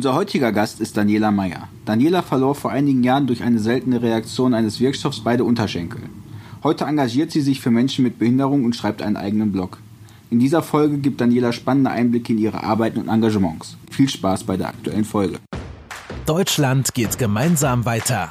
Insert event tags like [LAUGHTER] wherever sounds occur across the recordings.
Unser heutiger Gast ist Daniela Meyer. Daniela verlor vor einigen Jahren durch eine seltene Reaktion eines Wirkstoffs beide Unterschenkel. Heute engagiert sie sich für Menschen mit Behinderung und schreibt einen eigenen Blog. In dieser Folge gibt Daniela spannende Einblicke in ihre Arbeiten und Engagements. Viel Spaß bei der aktuellen Folge. Deutschland geht gemeinsam weiter.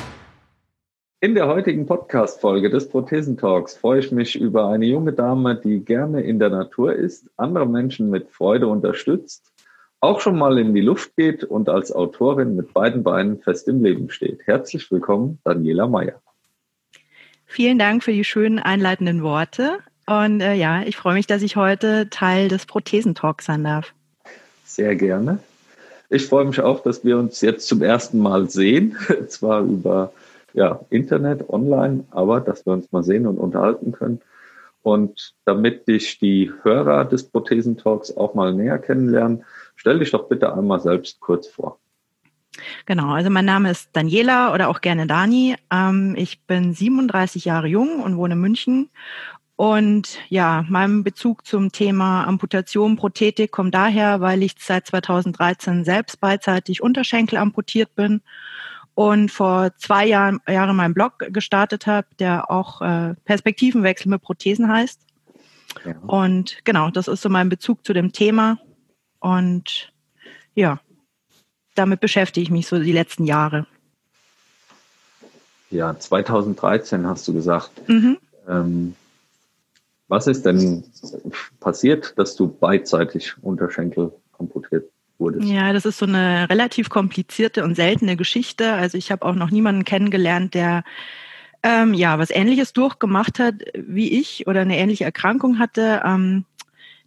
In der heutigen Podcast-Folge des Prothesentalks freue ich mich über eine junge Dame, die gerne in der Natur ist, andere Menschen mit Freude unterstützt, auch schon mal in die Luft geht und als Autorin mit beiden Beinen fest im Leben steht. Herzlich willkommen, Daniela Meyer. Vielen Dank für die schönen einleitenden Worte. Und äh, ja, ich freue mich, dass ich heute Teil des Prothesentalks sein darf. Sehr gerne. Ich freue mich auch, dass wir uns jetzt zum ersten Mal sehen, [LAUGHS] zwar über ja, Internet, online, aber dass wir uns mal sehen und unterhalten können. Und damit dich die Hörer des Prothesentalks auch mal näher kennenlernen, stell dich doch bitte einmal selbst kurz vor. Genau, also mein Name ist Daniela oder auch gerne Dani. Ähm, ich bin 37 Jahre jung und wohne in München. Und ja, mein Bezug zum Thema Amputation, Prothetik kommt daher, weil ich seit 2013 selbst beidseitig Unterschenkel amputiert bin und vor zwei Jahren, Jahren meinen Blog gestartet habe, der auch äh, Perspektivenwechsel mit Prothesen heißt. Ja. Und genau, das ist so mein Bezug zu dem Thema. Und ja, damit beschäftige ich mich so die letzten Jahre. Ja, 2013 hast du gesagt. Mhm. Ähm, was ist denn passiert, dass du beidseitig Unterschenkel amputiert wurdest? Ja, das ist so eine relativ komplizierte und seltene Geschichte. Also ich habe auch noch niemanden kennengelernt, der ähm, ja was Ähnliches durchgemacht hat wie ich oder eine ähnliche Erkrankung hatte. Ähm,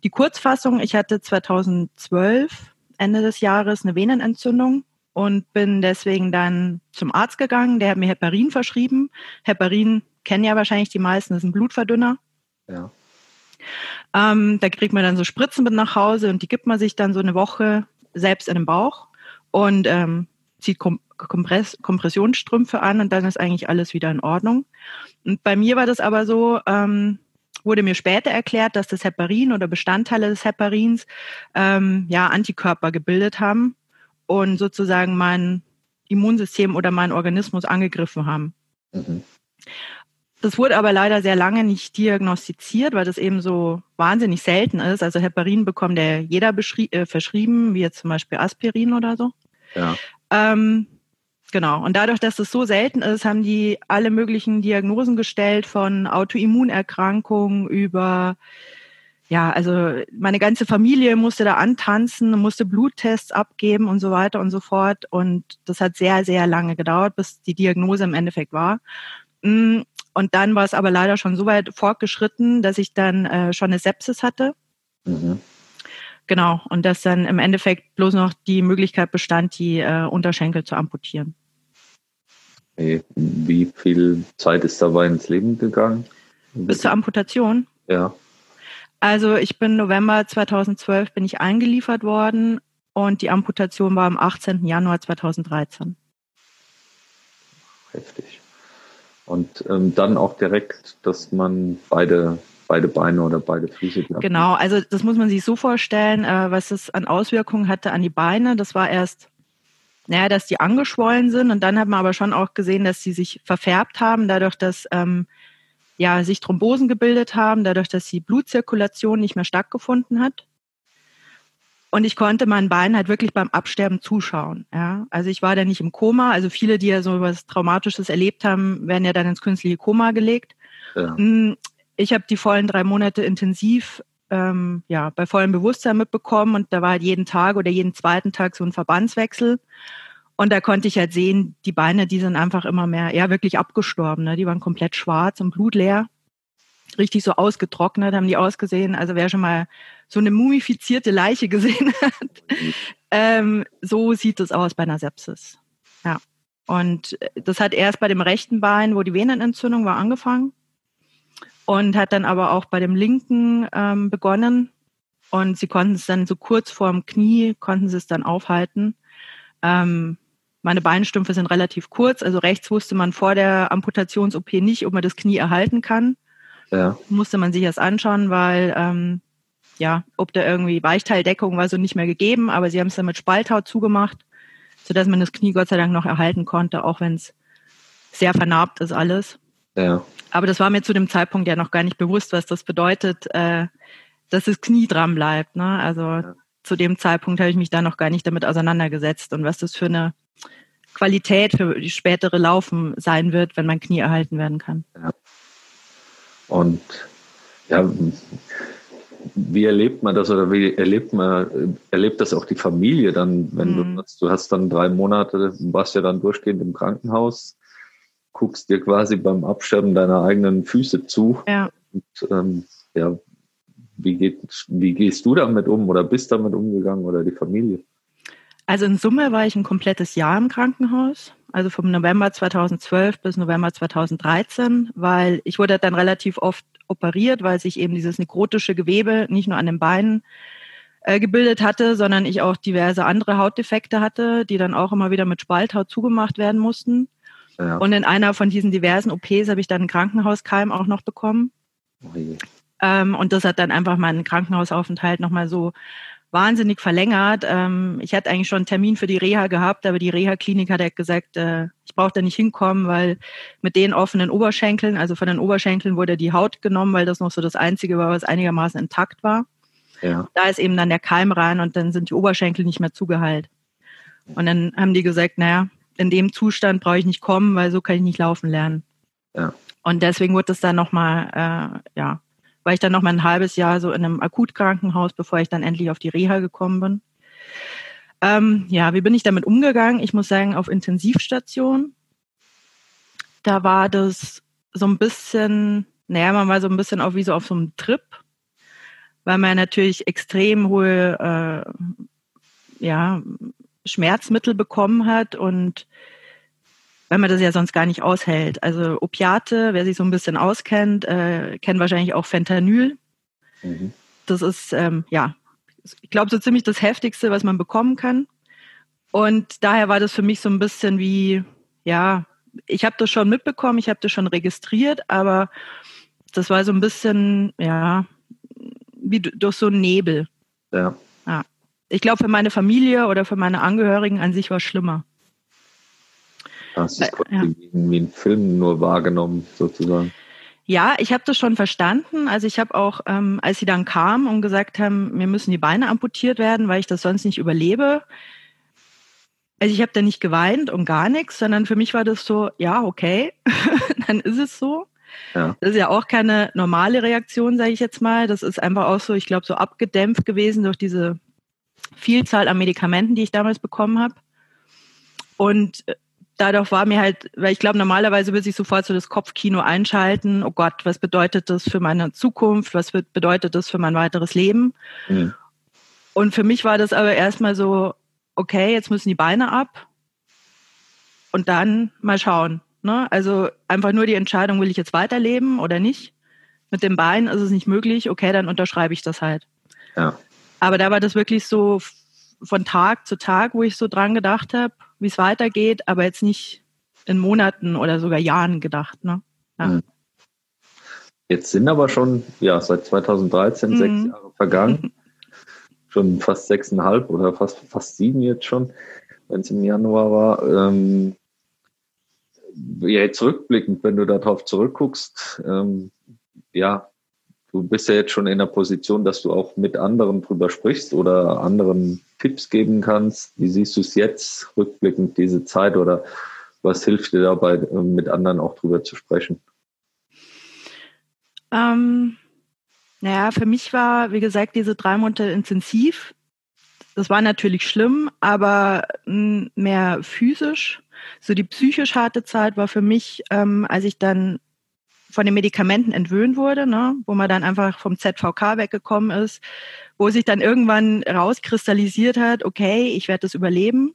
die Kurzfassung: Ich hatte 2012 Ende des Jahres eine Venenentzündung und bin deswegen dann zum Arzt gegangen. Der hat mir Heparin verschrieben. Heparin kennen ja wahrscheinlich die meisten, das ist ein Blutverdünner. Ja. Ähm, da kriegt man dann so Spritzen mit nach Hause und die gibt man sich dann so eine Woche selbst in den Bauch und ähm, zieht Kom Kompress Kompressionsstrümpfe an und dann ist eigentlich alles wieder in Ordnung. Und bei mir war das aber so, ähm, wurde mir später erklärt, dass das Heparin oder Bestandteile des Heparins ähm, ja Antikörper gebildet haben und sozusagen mein Immunsystem oder mein Organismus angegriffen haben. Mhm. Das wurde aber leider sehr lange nicht diagnostiziert, weil das eben so wahnsinnig selten ist. Also Heparin bekommt ja jeder äh, verschrieben, wie jetzt zum Beispiel Aspirin oder so. Ja. Ähm, genau. Und dadurch, dass es so selten ist, haben die alle möglichen Diagnosen gestellt von Autoimmunerkrankungen über ja, also meine ganze Familie musste da antanzen, musste Bluttests abgeben und so weiter und so fort. Und das hat sehr, sehr lange gedauert, bis die Diagnose im Endeffekt war. Und dann war es aber leider schon so weit fortgeschritten, dass ich dann äh, schon eine Sepsis hatte. Mhm. Genau, und dass dann im Endeffekt bloß noch die Möglichkeit bestand, die äh, Unterschenkel zu amputieren. Wie viel Zeit ist dabei ins Leben gegangen? Bis zur Amputation? Ja. Also ich bin November 2012 bin ich eingeliefert worden und die Amputation war am 18. Januar 2013. Heftig. Und ähm, dann auch direkt, dass man beide, beide Beine oder beide Füße. Genau, also das muss man sich so vorstellen, äh, was es an Auswirkungen hatte an die Beine. Das war erst, naja, dass die angeschwollen sind und dann hat man aber schon auch gesehen, dass sie sich verfärbt haben, dadurch, dass ähm, ja, sich Thrombosen gebildet haben, dadurch, dass die Blutzirkulation nicht mehr stattgefunden hat. Und ich konnte meinen Beinen halt wirklich beim Absterben zuschauen. Ja? Also ich war da nicht im Koma. Also viele, die ja so was Traumatisches erlebt haben, werden ja dann ins künstliche Koma gelegt. Ja. Hm, ich habe die vollen drei Monate intensiv ähm, ja, bei vollem Bewusstsein mitbekommen und da war halt jeden Tag oder jeden zweiten Tag so ein Verbandswechsel. Und da konnte ich halt sehen, die Beine, die sind einfach immer mehr, ja, wirklich abgestorben. Ne? Die waren komplett schwarz und blutleer richtig so ausgetrocknet haben die ausgesehen. Also wer schon mal so eine mumifizierte Leiche gesehen [LAUGHS] hat, ähm, so sieht es aus bei einer Sepsis. Ja. Und das hat erst bei dem rechten Bein, wo die Venenentzündung war, angefangen und hat dann aber auch bei dem linken ähm, begonnen. Und sie konnten es dann so kurz vorm Knie, konnten sie es dann aufhalten. Ähm, meine Beinstümpfe sind relativ kurz, also rechts wusste man vor der Amputations-OP nicht, ob man das Knie erhalten kann. Ja. Musste man sich erst anschauen, weil ähm, ja, ob da irgendwie Weichteildeckung war so nicht mehr gegeben, aber sie haben es dann mit Spalthaut zugemacht, sodass man das Knie Gott sei Dank noch erhalten konnte, auch wenn es sehr vernarbt ist alles. Ja. Aber das war mir zu dem Zeitpunkt ja noch gar nicht bewusst, was das bedeutet, äh, dass das Knie dran bleibt. Ne? Also ja. zu dem Zeitpunkt habe ich mich da noch gar nicht damit auseinandergesetzt und was das für eine Qualität für die spätere Laufen sein wird, wenn mein Knie erhalten werden kann. Ja. Und ja, wie erlebt man das oder wie erlebt man, erlebt das auch die Familie dann, wenn mhm. du, du hast dann drei Monate, warst ja dann durchgehend im Krankenhaus, guckst dir quasi beim Absterben deiner eigenen Füße zu. Ja. Und, ähm, ja, wie, geht, wie gehst du damit um oder bist damit umgegangen oder die Familie? Also in Summe war ich ein komplettes Jahr im Krankenhaus, also vom November 2012 bis November 2013, weil ich wurde dann relativ oft operiert, weil sich eben dieses nekrotische Gewebe nicht nur an den Beinen äh, gebildet hatte, sondern ich auch diverse andere Hautdefekte hatte, die dann auch immer wieder mit Spalthaut zugemacht werden mussten. Ja. Und in einer von diesen diversen OPs habe ich dann einen Krankenhauskeim auch noch bekommen. Oh ähm, und das hat dann einfach meinen Krankenhausaufenthalt nochmal so wahnsinnig verlängert. Ähm, ich hatte eigentlich schon einen Termin für die Reha gehabt, aber die Reha-Klinik hat halt gesagt, äh, ich brauche da nicht hinkommen, weil mit den offenen Oberschenkeln, also von den Oberschenkeln wurde die Haut genommen, weil das noch so das Einzige war, was einigermaßen intakt war. Ja. Da ist eben dann der Keim rein und dann sind die Oberschenkel nicht mehr zugeheilt. Und dann haben die gesagt, naja, in dem Zustand brauche ich nicht kommen, weil so kann ich nicht laufen lernen. Ja. Und deswegen wurde das dann nochmal, äh, ja, war ich dann noch mal ein halbes Jahr so in einem Akutkrankenhaus, bevor ich dann endlich auf die Reha gekommen bin. Ähm, ja, wie bin ich damit umgegangen? Ich muss sagen, auf Intensivstation, da war das so ein bisschen, naja, man war so ein bisschen auch wie so auf so einem Trip, weil man natürlich extrem hohe, äh, ja, Schmerzmittel bekommen hat und weil man das ja sonst gar nicht aushält. Also Opiate, wer sich so ein bisschen auskennt, äh, kennt wahrscheinlich auch Fentanyl. Mhm. Das ist, ähm, ja, ich glaube, so ziemlich das Heftigste, was man bekommen kann. Und daher war das für mich so ein bisschen wie, ja, ich habe das schon mitbekommen, ich habe das schon registriert, aber das war so ein bisschen, ja, wie durch so einen Nebel. Ja. ja. Ich glaube, für meine Familie oder für meine Angehörigen an sich war es schlimmer. Hast du es ja. wie ein Film nur wahrgenommen, sozusagen? Ja, ich habe das schon verstanden. Also ich habe auch, ähm, als sie dann kamen und gesagt haben, mir müssen die Beine amputiert werden, weil ich das sonst nicht überlebe. Also ich habe da nicht geweint und gar nichts, sondern für mich war das so, ja, okay, [LAUGHS] dann ist es so. Ja. Das ist ja auch keine normale Reaktion, sage ich jetzt mal. Das ist einfach auch so, ich glaube, so abgedämpft gewesen durch diese Vielzahl an Medikamenten, die ich damals bekommen habe. Und äh, dadurch war mir halt, weil ich glaube, normalerweise würde ich sofort so das Kopfkino einschalten. Oh Gott, was bedeutet das für meine Zukunft? Was bedeutet das für mein weiteres Leben? Mhm. Und für mich war das aber erstmal so, okay, jetzt müssen die Beine ab und dann mal schauen. Ne? Also einfach nur die Entscheidung, will ich jetzt weiterleben oder nicht? Mit dem Bein ist es nicht möglich, okay, dann unterschreibe ich das halt. Ja. Aber da war das wirklich so von Tag zu Tag, wo ich so dran gedacht habe, wie es weitergeht, aber jetzt nicht in Monaten oder sogar Jahren gedacht. Ne? Ja. Hm. Jetzt sind aber schon, ja, seit 2013 mhm. sechs Jahre vergangen. [LAUGHS] schon fast sechseinhalb oder fast, fast sieben jetzt schon, wenn es im Januar war. Ähm, ja, jetzt rückblickend, wenn du darauf zurückguckst, ähm, ja, du bist ja jetzt schon in der Position, dass du auch mit anderen drüber sprichst oder anderen Tipps geben kannst. Wie siehst du es jetzt rückblickend, diese Zeit oder was hilft dir dabei, mit anderen auch drüber zu sprechen? Ähm, naja, für mich war, wie gesagt, diese drei Monate intensiv. Das war natürlich schlimm, aber mehr physisch. So die psychisch harte Zeit war für mich, ähm, als ich dann von den Medikamenten entwöhnt wurde, ne, wo man dann einfach vom ZVK weggekommen ist, wo sich dann irgendwann rauskristallisiert hat, okay, ich werde das überleben.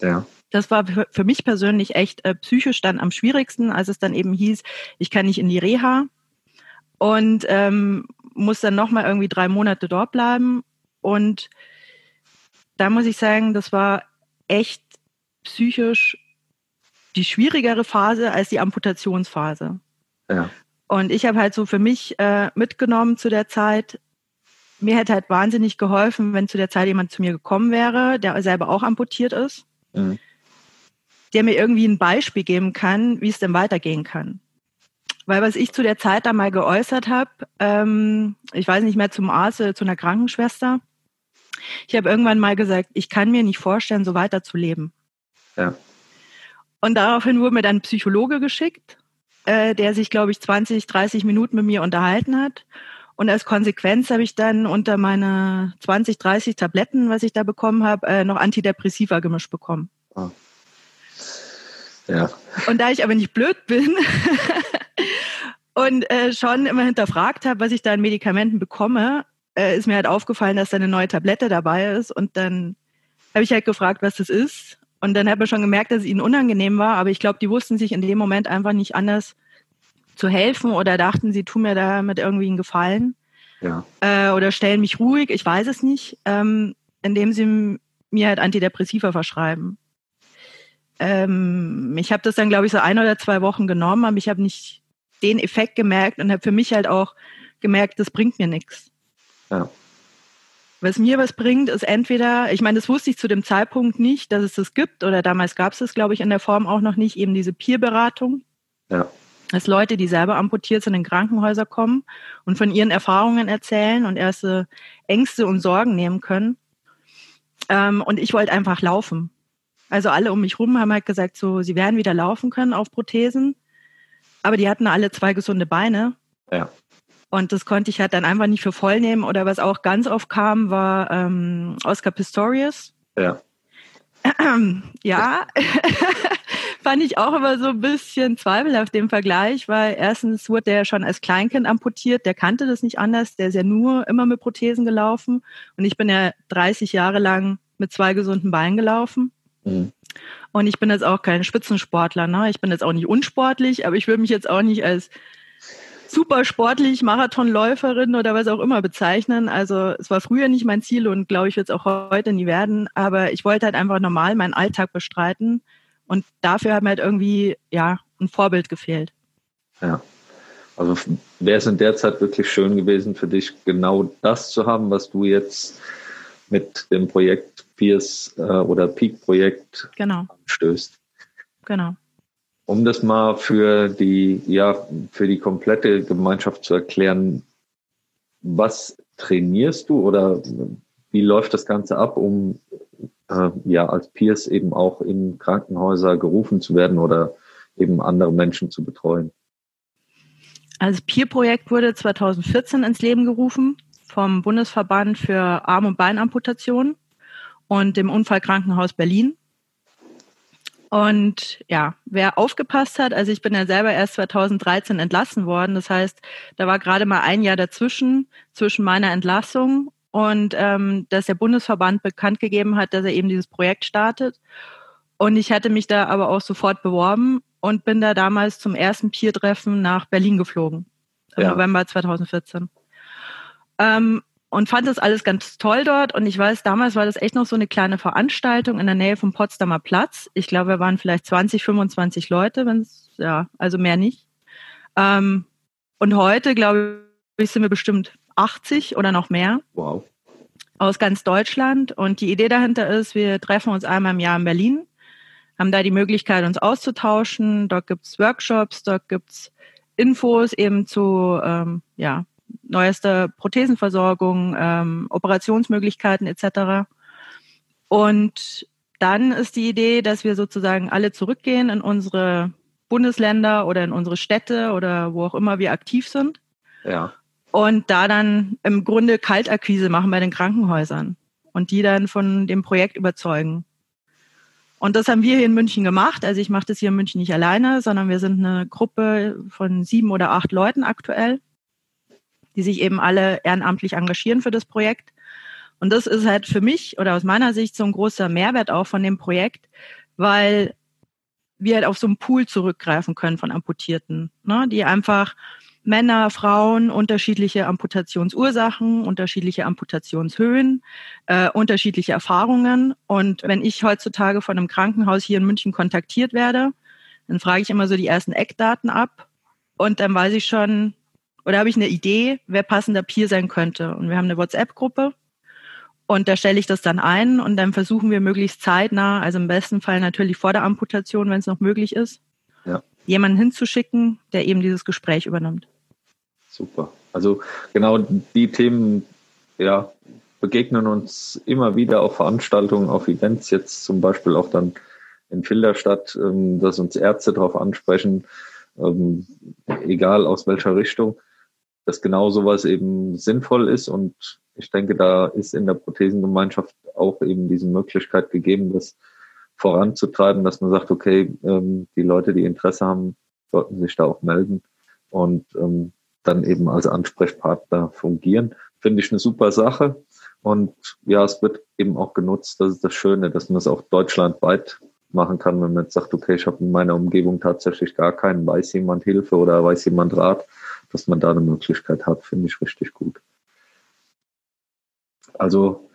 Ja. Das war für mich persönlich echt äh, psychisch dann am schwierigsten, als es dann eben hieß, ich kann nicht in die Reha und ähm, muss dann nochmal irgendwie drei Monate dort bleiben. Und da muss ich sagen, das war echt psychisch die schwierigere Phase als die Amputationsphase. Ja. Und ich habe halt so für mich äh, mitgenommen zu der Zeit, mir hätte halt wahnsinnig geholfen, wenn zu der Zeit jemand zu mir gekommen wäre, der selber auch amputiert ist, mhm. der mir irgendwie ein Beispiel geben kann, wie es denn weitergehen kann. Weil was ich zu der Zeit da mal geäußert habe, ähm, ich weiß nicht mehr zum Arzt oder zu einer Krankenschwester, ich habe irgendwann mal gesagt, ich kann mir nicht vorstellen, so weiterzuleben. Ja. Und daraufhin wurde mir dann ein Psychologe geschickt, äh, der sich, glaube ich, 20, 30 Minuten mit mir unterhalten hat. Und als Konsequenz habe ich dann unter meine 20, 30 Tabletten, was ich da bekommen habe, äh, noch Antidepressiva gemischt bekommen. Oh. Ja. Und da ich aber nicht blöd bin [LAUGHS] und äh, schon immer hinterfragt habe, was ich da an Medikamenten bekomme, äh, ist mir halt aufgefallen, dass da eine neue Tablette dabei ist. Und dann habe ich halt gefragt, was das ist. Und dann hat man schon gemerkt, dass es ihnen unangenehm war. Aber ich glaube, die wussten sich in dem Moment einfach nicht anders zu helfen oder dachten, sie tun mir damit irgendwie einen Gefallen. Ja. Äh, oder stellen mich ruhig, ich weiß es nicht, ähm, indem sie mir halt Antidepressiva verschreiben. Ähm, ich habe das dann, glaube ich, so ein oder zwei Wochen genommen, aber ich habe nicht den Effekt gemerkt und habe für mich halt auch gemerkt, das bringt mir nichts. Ja. Was mir was bringt, ist entweder, ich meine, das wusste ich zu dem Zeitpunkt nicht, dass es das gibt, oder damals gab es das, glaube ich, in der Form auch noch nicht, eben diese Peer-Beratung. Ja. Dass Leute, die selber amputiert sind, in Krankenhäuser kommen und von ihren Erfahrungen erzählen und erste Ängste und Sorgen nehmen können. Ähm, und ich wollte einfach laufen. Also alle um mich rum haben halt gesagt, so, sie werden wieder laufen können auf Prothesen. Aber die hatten alle zwei gesunde Beine. Ja. Und das konnte ich halt dann einfach nicht für voll nehmen. Oder was auch ganz oft kam, war ähm, Oscar Pistorius. Ja. [CLEARS THROAT] ja, [LAUGHS] fand ich auch immer so ein bisschen zweifelhaft im Vergleich, weil erstens wurde der schon als Kleinkind amputiert, der kannte das nicht anders, der ist ja nur immer mit Prothesen gelaufen und ich bin ja 30 Jahre lang mit zwei gesunden Beinen gelaufen. Mhm. Und ich bin jetzt auch kein Spitzensportler, ne? Ich bin jetzt auch nicht unsportlich, aber ich würde mich jetzt auch nicht als super sportlich, Marathonläuferin oder was auch immer bezeichnen. Also es war früher nicht mein Ziel und glaube ich wird es auch heute nie werden. Aber ich wollte halt einfach normal meinen Alltag bestreiten und dafür hat mir halt irgendwie ja ein Vorbild gefehlt. Ja. Also wäre es in der Zeit wirklich schön gewesen für dich, genau das zu haben, was du jetzt mit dem Projekt Peers äh, oder Peak-Projekt genau. stößt. Genau. Um das mal für die, ja, für die komplette Gemeinschaft zu erklären, was trainierst du oder wie läuft das Ganze ab, um äh, ja als Peers eben auch in Krankenhäuser gerufen zu werden oder eben andere Menschen zu betreuen? Also Peer-Projekt wurde 2014 ins Leben gerufen vom Bundesverband für Arm- und Beinamputation und dem Unfallkrankenhaus Berlin. Und ja, wer aufgepasst hat, also ich bin ja selber erst 2013 entlassen worden. Das heißt, da war gerade mal ein Jahr dazwischen, zwischen meiner Entlassung und ähm, dass der Bundesverband bekannt gegeben hat, dass er eben dieses Projekt startet. Und ich hatte mich da aber auch sofort beworben und bin da damals zum ersten Peer-Treffen nach Berlin geflogen. Im ja. November 2014. Ähm, und fand das alles ganz toll dort. Und ich weiß, damals war das echt noch so eine kleine Veranstaltung in der Nähe vom Potsdamer Platz. Ich glaube, wir waren vielleicht 20, 25 Leute, wenn es, ja, also mehr nicht. Ähm, und heute, glaube ich, sind wir bestimmt 80 oder noch mehr. Wow. Aus ganz Deutschland. Und die Idee dahinter ist, wir treffen uns einmal im Jahr in Berlin, haben da die Möglichkeit, uns auszutauschen. Dort gibt's Workshops, dort gibt's Infos eben zu ähm, ja, neuester Prothesenversorgung, ähm, Operationsmöglichkeiten etc. Und dann ist die Idee, dass wir sozusagen alle zurückgehen in unsere Bundesländer oder in unsere Städte oder wo auch immer wir aktiv sind. Ja. Und da dann im Grunde Kaltakquise machen bei den Krankenhäusern und die dann von dem Projekt überzeugen. Und das haben wir hier in München gemacht. Also ich mache das hier in München nicht alleine, sondern wir sind eine Gruppe von sieben oder acht Leuten aktuell die sich eben alle ehrenamtlich engagieren für das Projekt. Und das ist halt für mich oder aus meiner Sicht so ein großer Mehrwert auch von dem Projekt, weil wir halt auf so einen Pool zurückgreifen können von Amputierten, ne, die einfach Männer, Frauen, unterschiedliche Amputationsursachen, unterschiedliche Amputationshöhen, äh, unterschiedliche Erfahrungen. Und wenn ich heutzutage von einem Krankenhaus hier in München kontaktiert werde, dann frage ich immer so die ersten Eckdaten ab und dann weiß ich schon, oder habe ich eine Idee, wer passender Peer sein könnte. Und wir haben eine WhatsApp-Gruppe und da stelle ich das dann ein und dann versuchen wir möglichst zeitnah, also im besten Fall natürlich vor der Amputation, wenn es noch möglich ist, ja. jemanden hinzuschicken, der eben dieses Gespräch übernimmt. Super. Also genau die Themen ja, begegnen uns immer wieder auf Veranstaltungen, auf Events, jetzt zum Beispiel auch dann in Filderstadt, ähm, dass uns Ärzte darauf ansprechen, ähm, egal aus welcher Richtung, dass genau sowas eben sinnvoll ist. Und ich denke, da ist in der Prothesengemeinschaft auch eben diese Möglichkeit gegeben, das voranzutreiben, dass man sagt, okay, ähm, die Leute, die Interesse haben, sollten sich da auch melden und ähm, dann eben als Ansprechpartner fungieren. Finde ich eine super Sache. Und ja, es wird eben auch genutzt. Das ist das Schöne, dass man es auch deutschlandweit machen kann, wenn man jetzt sagt, okay, ich habe in meiner Umgebung tatsächlich gar keinen, weiß jemand Hilfe oder weiß jemand Rat, dass man da eine Möglichkeit hat, finde ich richtig gut. Also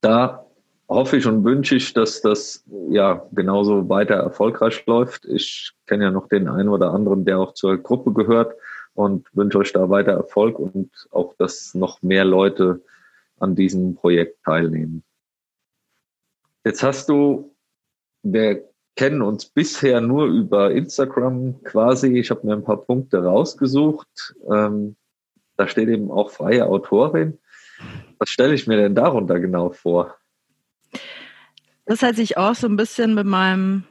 da hoffe ich und wünsche ich, dass das ja genauso weiter erfolgreich läuft. Ich kenne ja noch den einen oder anderen, der auch zur Gruppe gehört und wünsche euch da weiter Erfolg und auch, dass noch mehr Leute an diesem Projekt teilnehmen. Jetzt hast du wir kennen uns bisher nur über Instagram quasi. Ich habe mir ein paar Punkte rausgesucht. Ähm, da steht eben auch freie Autorin. Was stelle ich mir denn darunter genau vor? Das hat sich auch so ein bisschen mit meinem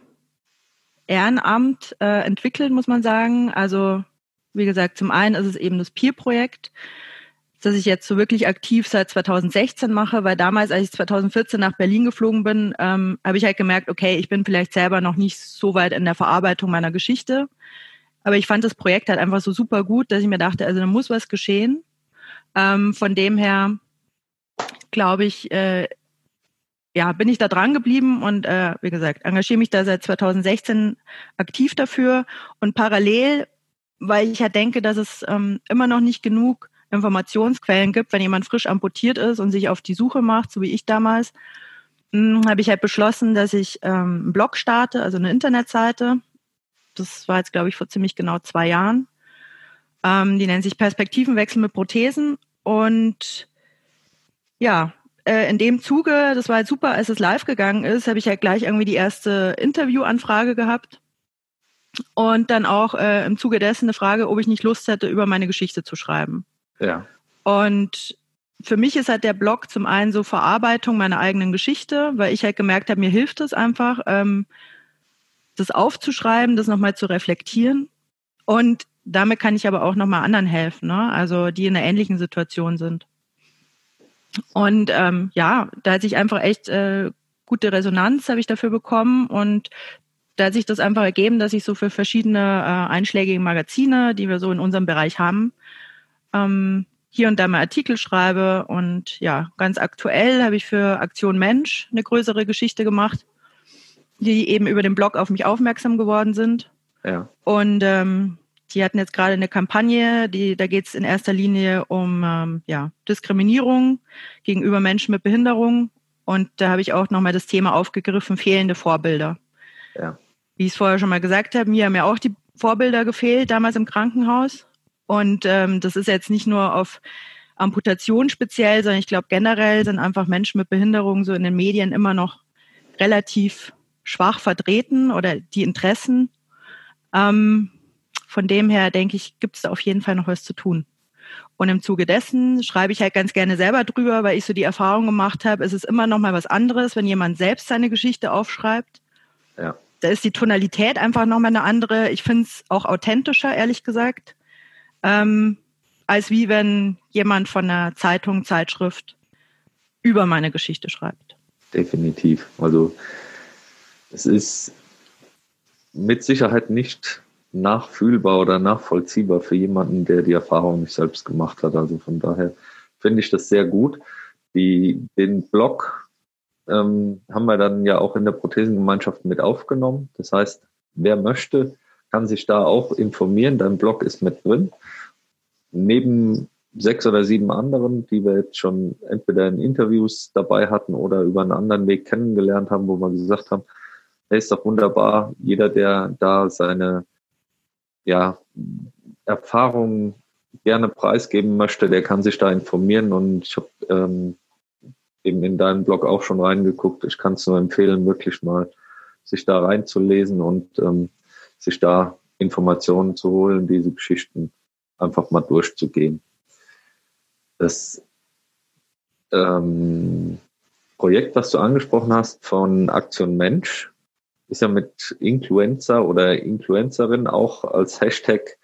Ehrenamt äh, entwickelt, muss man sagen. Also wie gesagt, zum einen ist es eben das Peer-Projekt das ich jetzt so wirklich aktiv seit 2016 mache, weil damals, als ich 2014 nach Berlin geflogen bin, ähm, habe ich halt gemerkt, okay, ich bin vielleicht selber noch nicht so weit in der Verarbeitung meiner Geschichte. Aber ich fand das Projekt halt einfach so super gut, dass ich mir dachte, also da muss was geschehen. Ähm, von dem her, glaube ich, äh, ja, bin ich da dran geblieben und äh, wie gesagt, engagiere mich da seit 2016 aktiv dafür und parallel, weil ich ja denke, dass es ähm, immer noch nicht genug Informationsquellen gibt, wenn jemand frisch amputiert ist und sich auf die Suche macht, so wie ich damals, hm, habe ich halt beschlossen, dass ich ähm, einen Blog starte, also eine Internetseite. Das war jetzt, glaube ich, vor ziemlich genau zwei Jahren. Ähm, die nennt sich Perspektivenwechsel mit Prothesen. Und ja, äh, in dem Zuge, das war halt super, als es live gegangen ist, habe ich halt gleich irgendwie die erste Interviewanfrage gehabt. Und dann auch äh, im Zuge dessen eine Frage, ob ich nicht Lust hätte, über meine Geschichte zu schreiben. Ja. Und für mich ist halt der Blog zum einen so Verarbeitung meiner eigenen Geschichte, weil ich halt gemerkt habe, mir hilft es einfach, ähm, das aufzuschreiben, das nochmal zu reflektieren. Und damit kann ich aber auch nochmal anderen helfen, ne? also die in einer ähnlichen Situation sind. Und ähm, ja, da hat sich einfach echt äh, gute Resonanz habe ich dafür bekommen und da hat sich das einfach ergeben, dass ich so für verschiedene äh, einschlägige Magazine, die wir so in unserem Bereich haben, ähm, hier und da mal Artikel schreibe. Und ja, ganz aktuell habe ich für Aktion Mensch eine größere Geschichte gemacht, die eben über den Blog auf mich aufmerksam geworden sind. Ja. Und ähm, die hatten jetzt gerade eine Kampagne, die, da geht es in erster Linie um ähm, ja, Diskriminierung gegenüber Menschen mit Behinderung. Und da habe ich auch nochmal das Thema aufgegriffen, fehlende Vorbilder. Ja. Wie ich es vorher schon mal gesagt habe, mir haben ja auch die Vorbilder gefehlt, damals im Krankenhaus. Und ähm, das ist jetzt nicht nur auf Amputation speziell, sondern ich glaube generell sind einfach Menschen mit Behinderung so in den Medien immer noch relativ schwach vertreten oder die Interessen. Ähm, von dem her denke ich, gibt es da auf jeden Fall noch was zu tun. Und im Zuge dessen schreibe ich halt ganz gerne selber drüber, weil ich so die Erfahrung gemacht habe, es ist immer noch mal was anderes, wenn jemand selbst seine Geschichte aufschreibt. Ja. Da ist die Tonalität einfach noch mal eine andere. Ich finde es auch authentischer, ehrlich gesagt ähm, als wie wenn jemand von einer Zeitung, Zeitschrift über meine Geschichte schreibt. Definitiv. Also es ist mit Sicherheit nicht nachfühlbar oder nachvollziehbar für jemanden, der die Erfahrung nicht selbst gemacht hat. Also von daher finde ich das sehr gut. Die, den Blog ähm, haben wir dann ja auch in der Prothesengemeinschaft mit aufgenommen. Das heißt, wer möchte, kann sich da auch informieren. Dein Blog ist mit drin. Neben sechs oder sieben anderen, die wir jetzt schon entweder in Interviews dabei hatten oder über einen anderen Weg kennengelernt haben, wo wir gesagt haben, hey, ist doch wunderbar, jeder, der da seine ja, Erfahrungen gerne preisgeben möchte, der kann sich da informieren und ich habe ähm, eben in deinen Blog auch schon reingeguckt. Ich kann es nur empfehlen, wirklich mal sich da reinzulesen und ähm, sich da Informationen zu holen, diese Geschichten einfach mal durchzugehen. Das ähm, Projekt, was du angesprochen hast von Aktion Mensch, ist ja mit Influencer oder Influencerin auch als [LAUGHS] Hashtag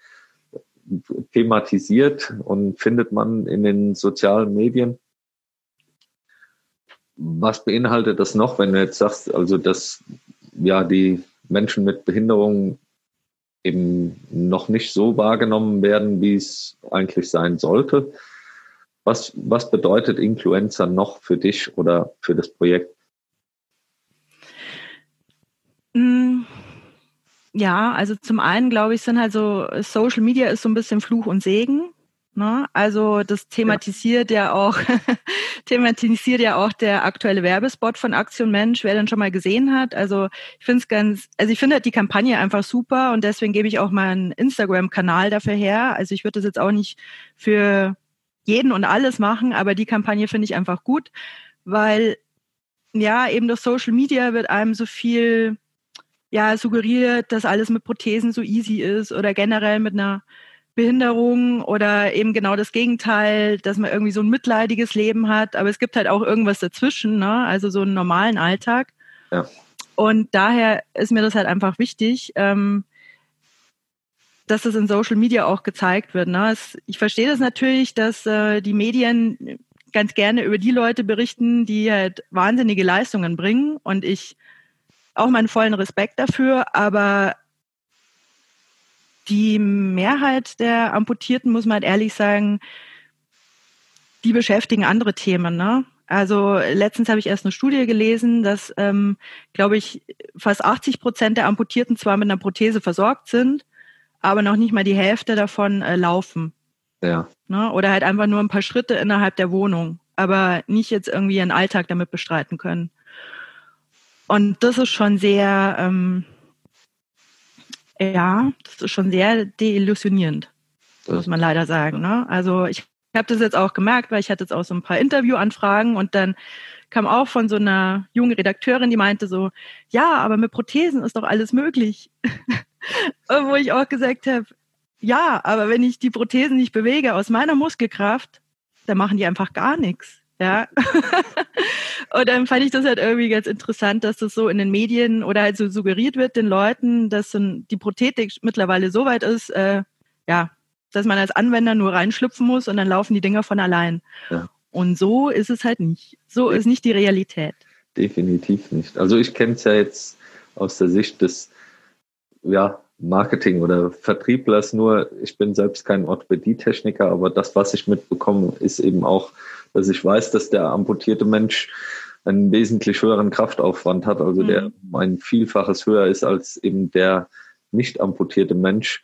thematisiert und findet man in den sozialen Medien. Was beinhaltet das noch, wenn du jetzt sagst, also dass ja die Menschen mit Behinderungen eben noch nicht so wahrgenommen werden, wie es eigentlich sein sollte? Was, was bedeutet Influencer noch für dich oder für das Projekt? Mm, ja, also zum einen glaube ich, sind halt so, Social Media ist so ein bisschen Fluch und Segen. Ne? Also das thematisiert ja, ja auch, [LAUGHS] thematisiert ja auch der aktuelle Werbespot von Aktion Mensch, wer den schon mal gesehen hat. Also ich finde es ganz, also ich finde halt die Kampagne einfach super und deswegen gebe ich auch meinen Instagram-Kanal dafür her. Also ich würde das jetzt auch nicht für jeden und alles machen, aber die Kampagne finde ich einfach gut, weil ja eben durch Social Media wird einem so viel ja suggeriert, dass alles mit Prothesen so easy ist oder generell mit einer Behinderung oder eben genau das Gegenteil, dass man irgendwie so ein mitleidiges Leben hat. Aber es gibt halt auch irgendwas dazwischen, ne? also so einen normalen Alltag. Ja. Und daher ist mir das halt einfach wichtig, ähm, dass es in Social Media auch gezeigt wird. Ne? Es, ich verstehe das natürlich, dass äh, die Medien ganz gerne über die Leute berichten, die halt wahnsinnige Leistungen bringen. Und ich auch meinen vollen Respekt dafür, aber die Mehrheit der Amputierten, muss man halt ehrlich sagen, die beschäftigen andere Themen. Ne? Also letztens habe ich erst eine Studie gelesen, dass, ähm, glaube ich, fast 80 Prozent der Amputierten zwar mit einer Prothese versorgt sind, aber noch nicht mal die Hälfte davon äh, laufen. Ja. Ne? Oder halt einfach nur ein paar Schritte innerhalb der Wohnung, aber nicht jetzt irgendwie ihren Alltag damit bestreiten können. Und das ist schon sehr, ähm, ja, das ist schon sehr deillusionierend, muss man leider sagen. Ne? Also ich habe das jetzt auch gemerkt, weil ich hatte jetzt auch so ein paar Interviewanfragen und dann kam auch von so einer jungen Redakteurin, die meinte so, ja, aber mit Prothesen ist doch alles möglich. [LAUGHS] Wo ich auch gesagt habe, ja, aber wenn ich die Prothesen nicht bewege aus meiner Muskelkraft, dann machen die einfach gar nichts. Ja. [LAUGHS] und dann fand ich das halt irgendwie ganz interessant, dass das so in den Medien oder halt so suggeriert wird den Leuten, dass die Prothetik mittlerweile so weit ist, äh, ja, dass man als Anwender nur reinschlüpfen muss und dann laufen die Dinger von allein. Ja. Und so ist es halt nicht. So ist nicht die Realität. Definitiv nicht. Also ich kenne es ja jetzt aus der Sicht des ja, Marketing oder Vertrieblers nur. Ich bin selbst kein Orthopädietechniker, aber das, was ich mitbekomme, ist eben auch dass ich weiß, dass der amputierte Mensch einen wesentlich höheren Kraftaufwand hat, also mhm. der ein Vielfaches höher ist als eben der nicht amputierte Mensch,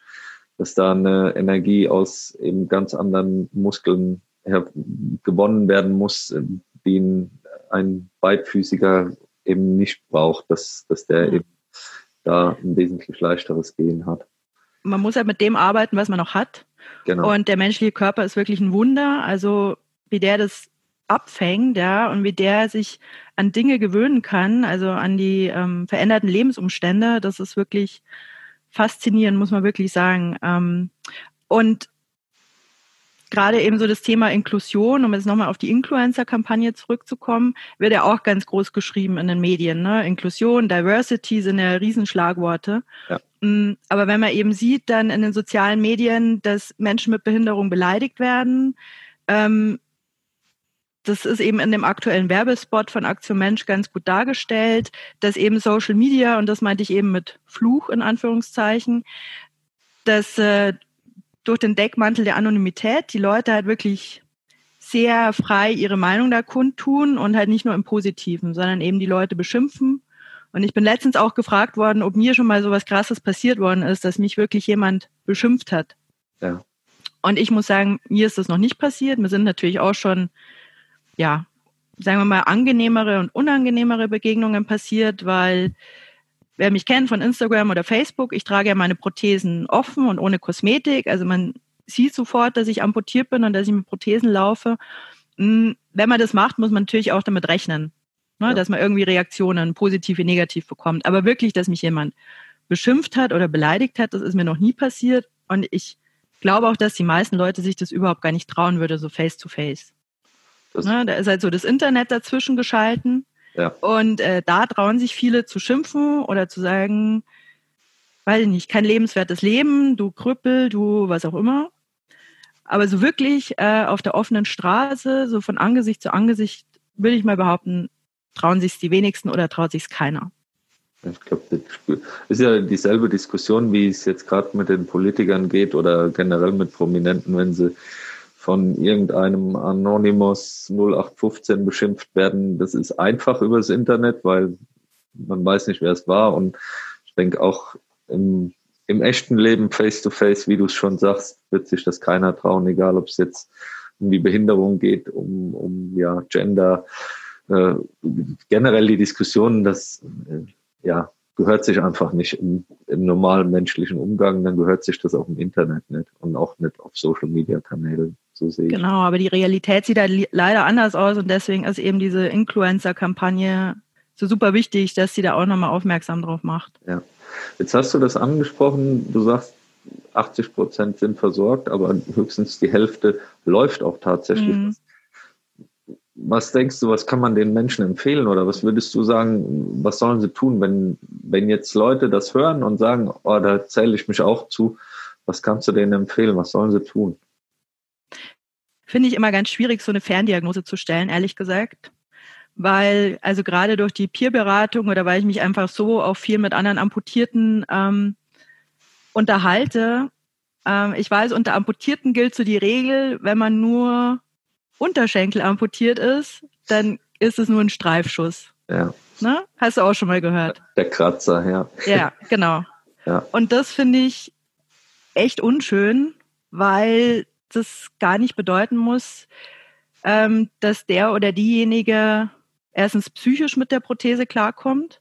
dass da eine Energie aus eben ganz anderen Muskeln gewonnen werden muss, die ein, ein Beidfüßiger eben nicht braucht, dass, dass der mhm. eben da ein wesentlich leichteres Gehen hat. Man muss ja mit dem arbeiten, was man noch hat. Genau. Und der menschliche Körper ist wirklich ein Wunder. Also wie der das abfängt, ja, und wie der sich an Dinge gewöhnen kann, also an die ähm, veränderten Lebensumstände, das ist wirklich faszinierend, muss man wirklich sagen. Ähm, und gerade eben so das Thema Inklusion, um jetzt nochmal auf die Influencer-Kampagne zurückzukommen, wird ja auch ganz groß geschrieben in den Medien. Ne? Inklusion, Diversity sind ja Riesenschlagworte. Ja. Mm, aber wenn man eben sieht dann in den sozialen Medien, dass Menschen mit Behinderung beleidigt werden, ähm, das ist eben in dem aktuellen Werbespot von Aktion Mensch ganz gut dargestellt, dass eben Social Media, und das meinte ich eben mit Fluch in Anführungszeichen, dass äh, durch den Deckmantel der Anonymität die Leute halt wirklich sehr frei ihre Meinung da kundtun und halt nicht nur im Positiven, sondern eben die Leute beschimpfen. Und ich bin letztens auch gefragt worden, ob mir schon mal so was Krasses passiert worden ist, dass mich wirklich jemand beschimpft hat. Ja. Und ich muss sagen, mir ist das noch nicht passiert. Mir sind natürlich auch schon, ja, sagen wir mal, angenehmere und unangenehmere Begegnungen passiert, weil wer mich kennt von Instagram oder Facebook, ich trage ja meine Prothesen offen und ohne Kosmetik. Also man sieht sofort, dass ich amputiert bin und dass ich mit Prothesen laufe. Hm, wenn man das macht, muss man natürlich auch damit rechnen, ne, ja. dass man irgendwie Reaktionen, positiv wie negativ bekommt. Aber wirklich, dass mich jemand beschimpft hat oder beleidigt hat, das ist mir noch nie passiert. Und ich glaube auch, dass die meisten Leute sich das überhaupt gar nicht trauen würde, so face to face. Ne, da ist halt so das Internet dazwischen geschalten. Ja. Und äh, da trauen sich viele zu schimpfen oder zu sagen, weiß ich nicht, kein lebenswertes Leben, du Krüppel, du was auch immer. Aber so wirklich äh, auf der offenen Straße, so von Angesicht zu Angesicht, würde ich mal behaupten, trauen sich die wenigsten oder traut sich keiner. Ich glaube, das ist ja dieselbe Diskussion, wie es jetzt gerade mit den Politikern geht oder generell mit Prominenten, wenn sie von irgendeinem Anonymous 0815 beschimpft werden. Das ist einfach übers Internet, weil man weiß nicht, wer es war. Und ich denke auch im, im echten Leben face to face, wie du es schon sagst, wird sich das keiner trauen, egal ob es jetzt um die Behinderung geht, um, um ja, Gender, äh, generell die Diskussion, dass äh, ja, gehört sich einfach nicht im, im, normalen menschlichen Umgang, dann gehört sich das auch im Internet nicht und auch nicht auf Social Media Kanälen. So sehe genau, aber die Realität sieht da leider anders aus und deswegen ist eben diese Influencer-Kampagne so super wichtig, dass sie da auch nochmal aufmerksam drauf macht. Ja. Jetzt hast du das angesprochen, du sagst, 80 Prozent sind versorgt, aber höchstens die Hälfte läuft auch tatsächlich. Mhm was denkst du, was kann man den Menschen empfehlen oder was würdest du sagen, was sollen sie tun, wenn, wenn jetzt Leute das hören und sagen, oh, da zähle ich mich auch zu, was kannst du denen empfehlen, was sollen sie tun? Finde ich immer ganz schwierig, so eine Ferndiagnose zu stellen, ehrlich gesagt. Weil, also gerade durch die Peerberatung oder weil ich mich einfach so auch viel mit anderen Amputierten ähm, unterhalte, ähm, ich weiß, unter Amputierten gilt so die Regel, wenn man nur Unterschenkel amputiert ist, dann ist es nur ein Streifschuss. Ja. Ne? Hast du auch schon mal gehört? Der Kratzer, ja. Ja, genau. Ja. Und das finde ich echt unschön, weil das gar nicht bedeuten muss, ähm, dass der oder diejenige erstens psychisch mit der Prothese klarkommt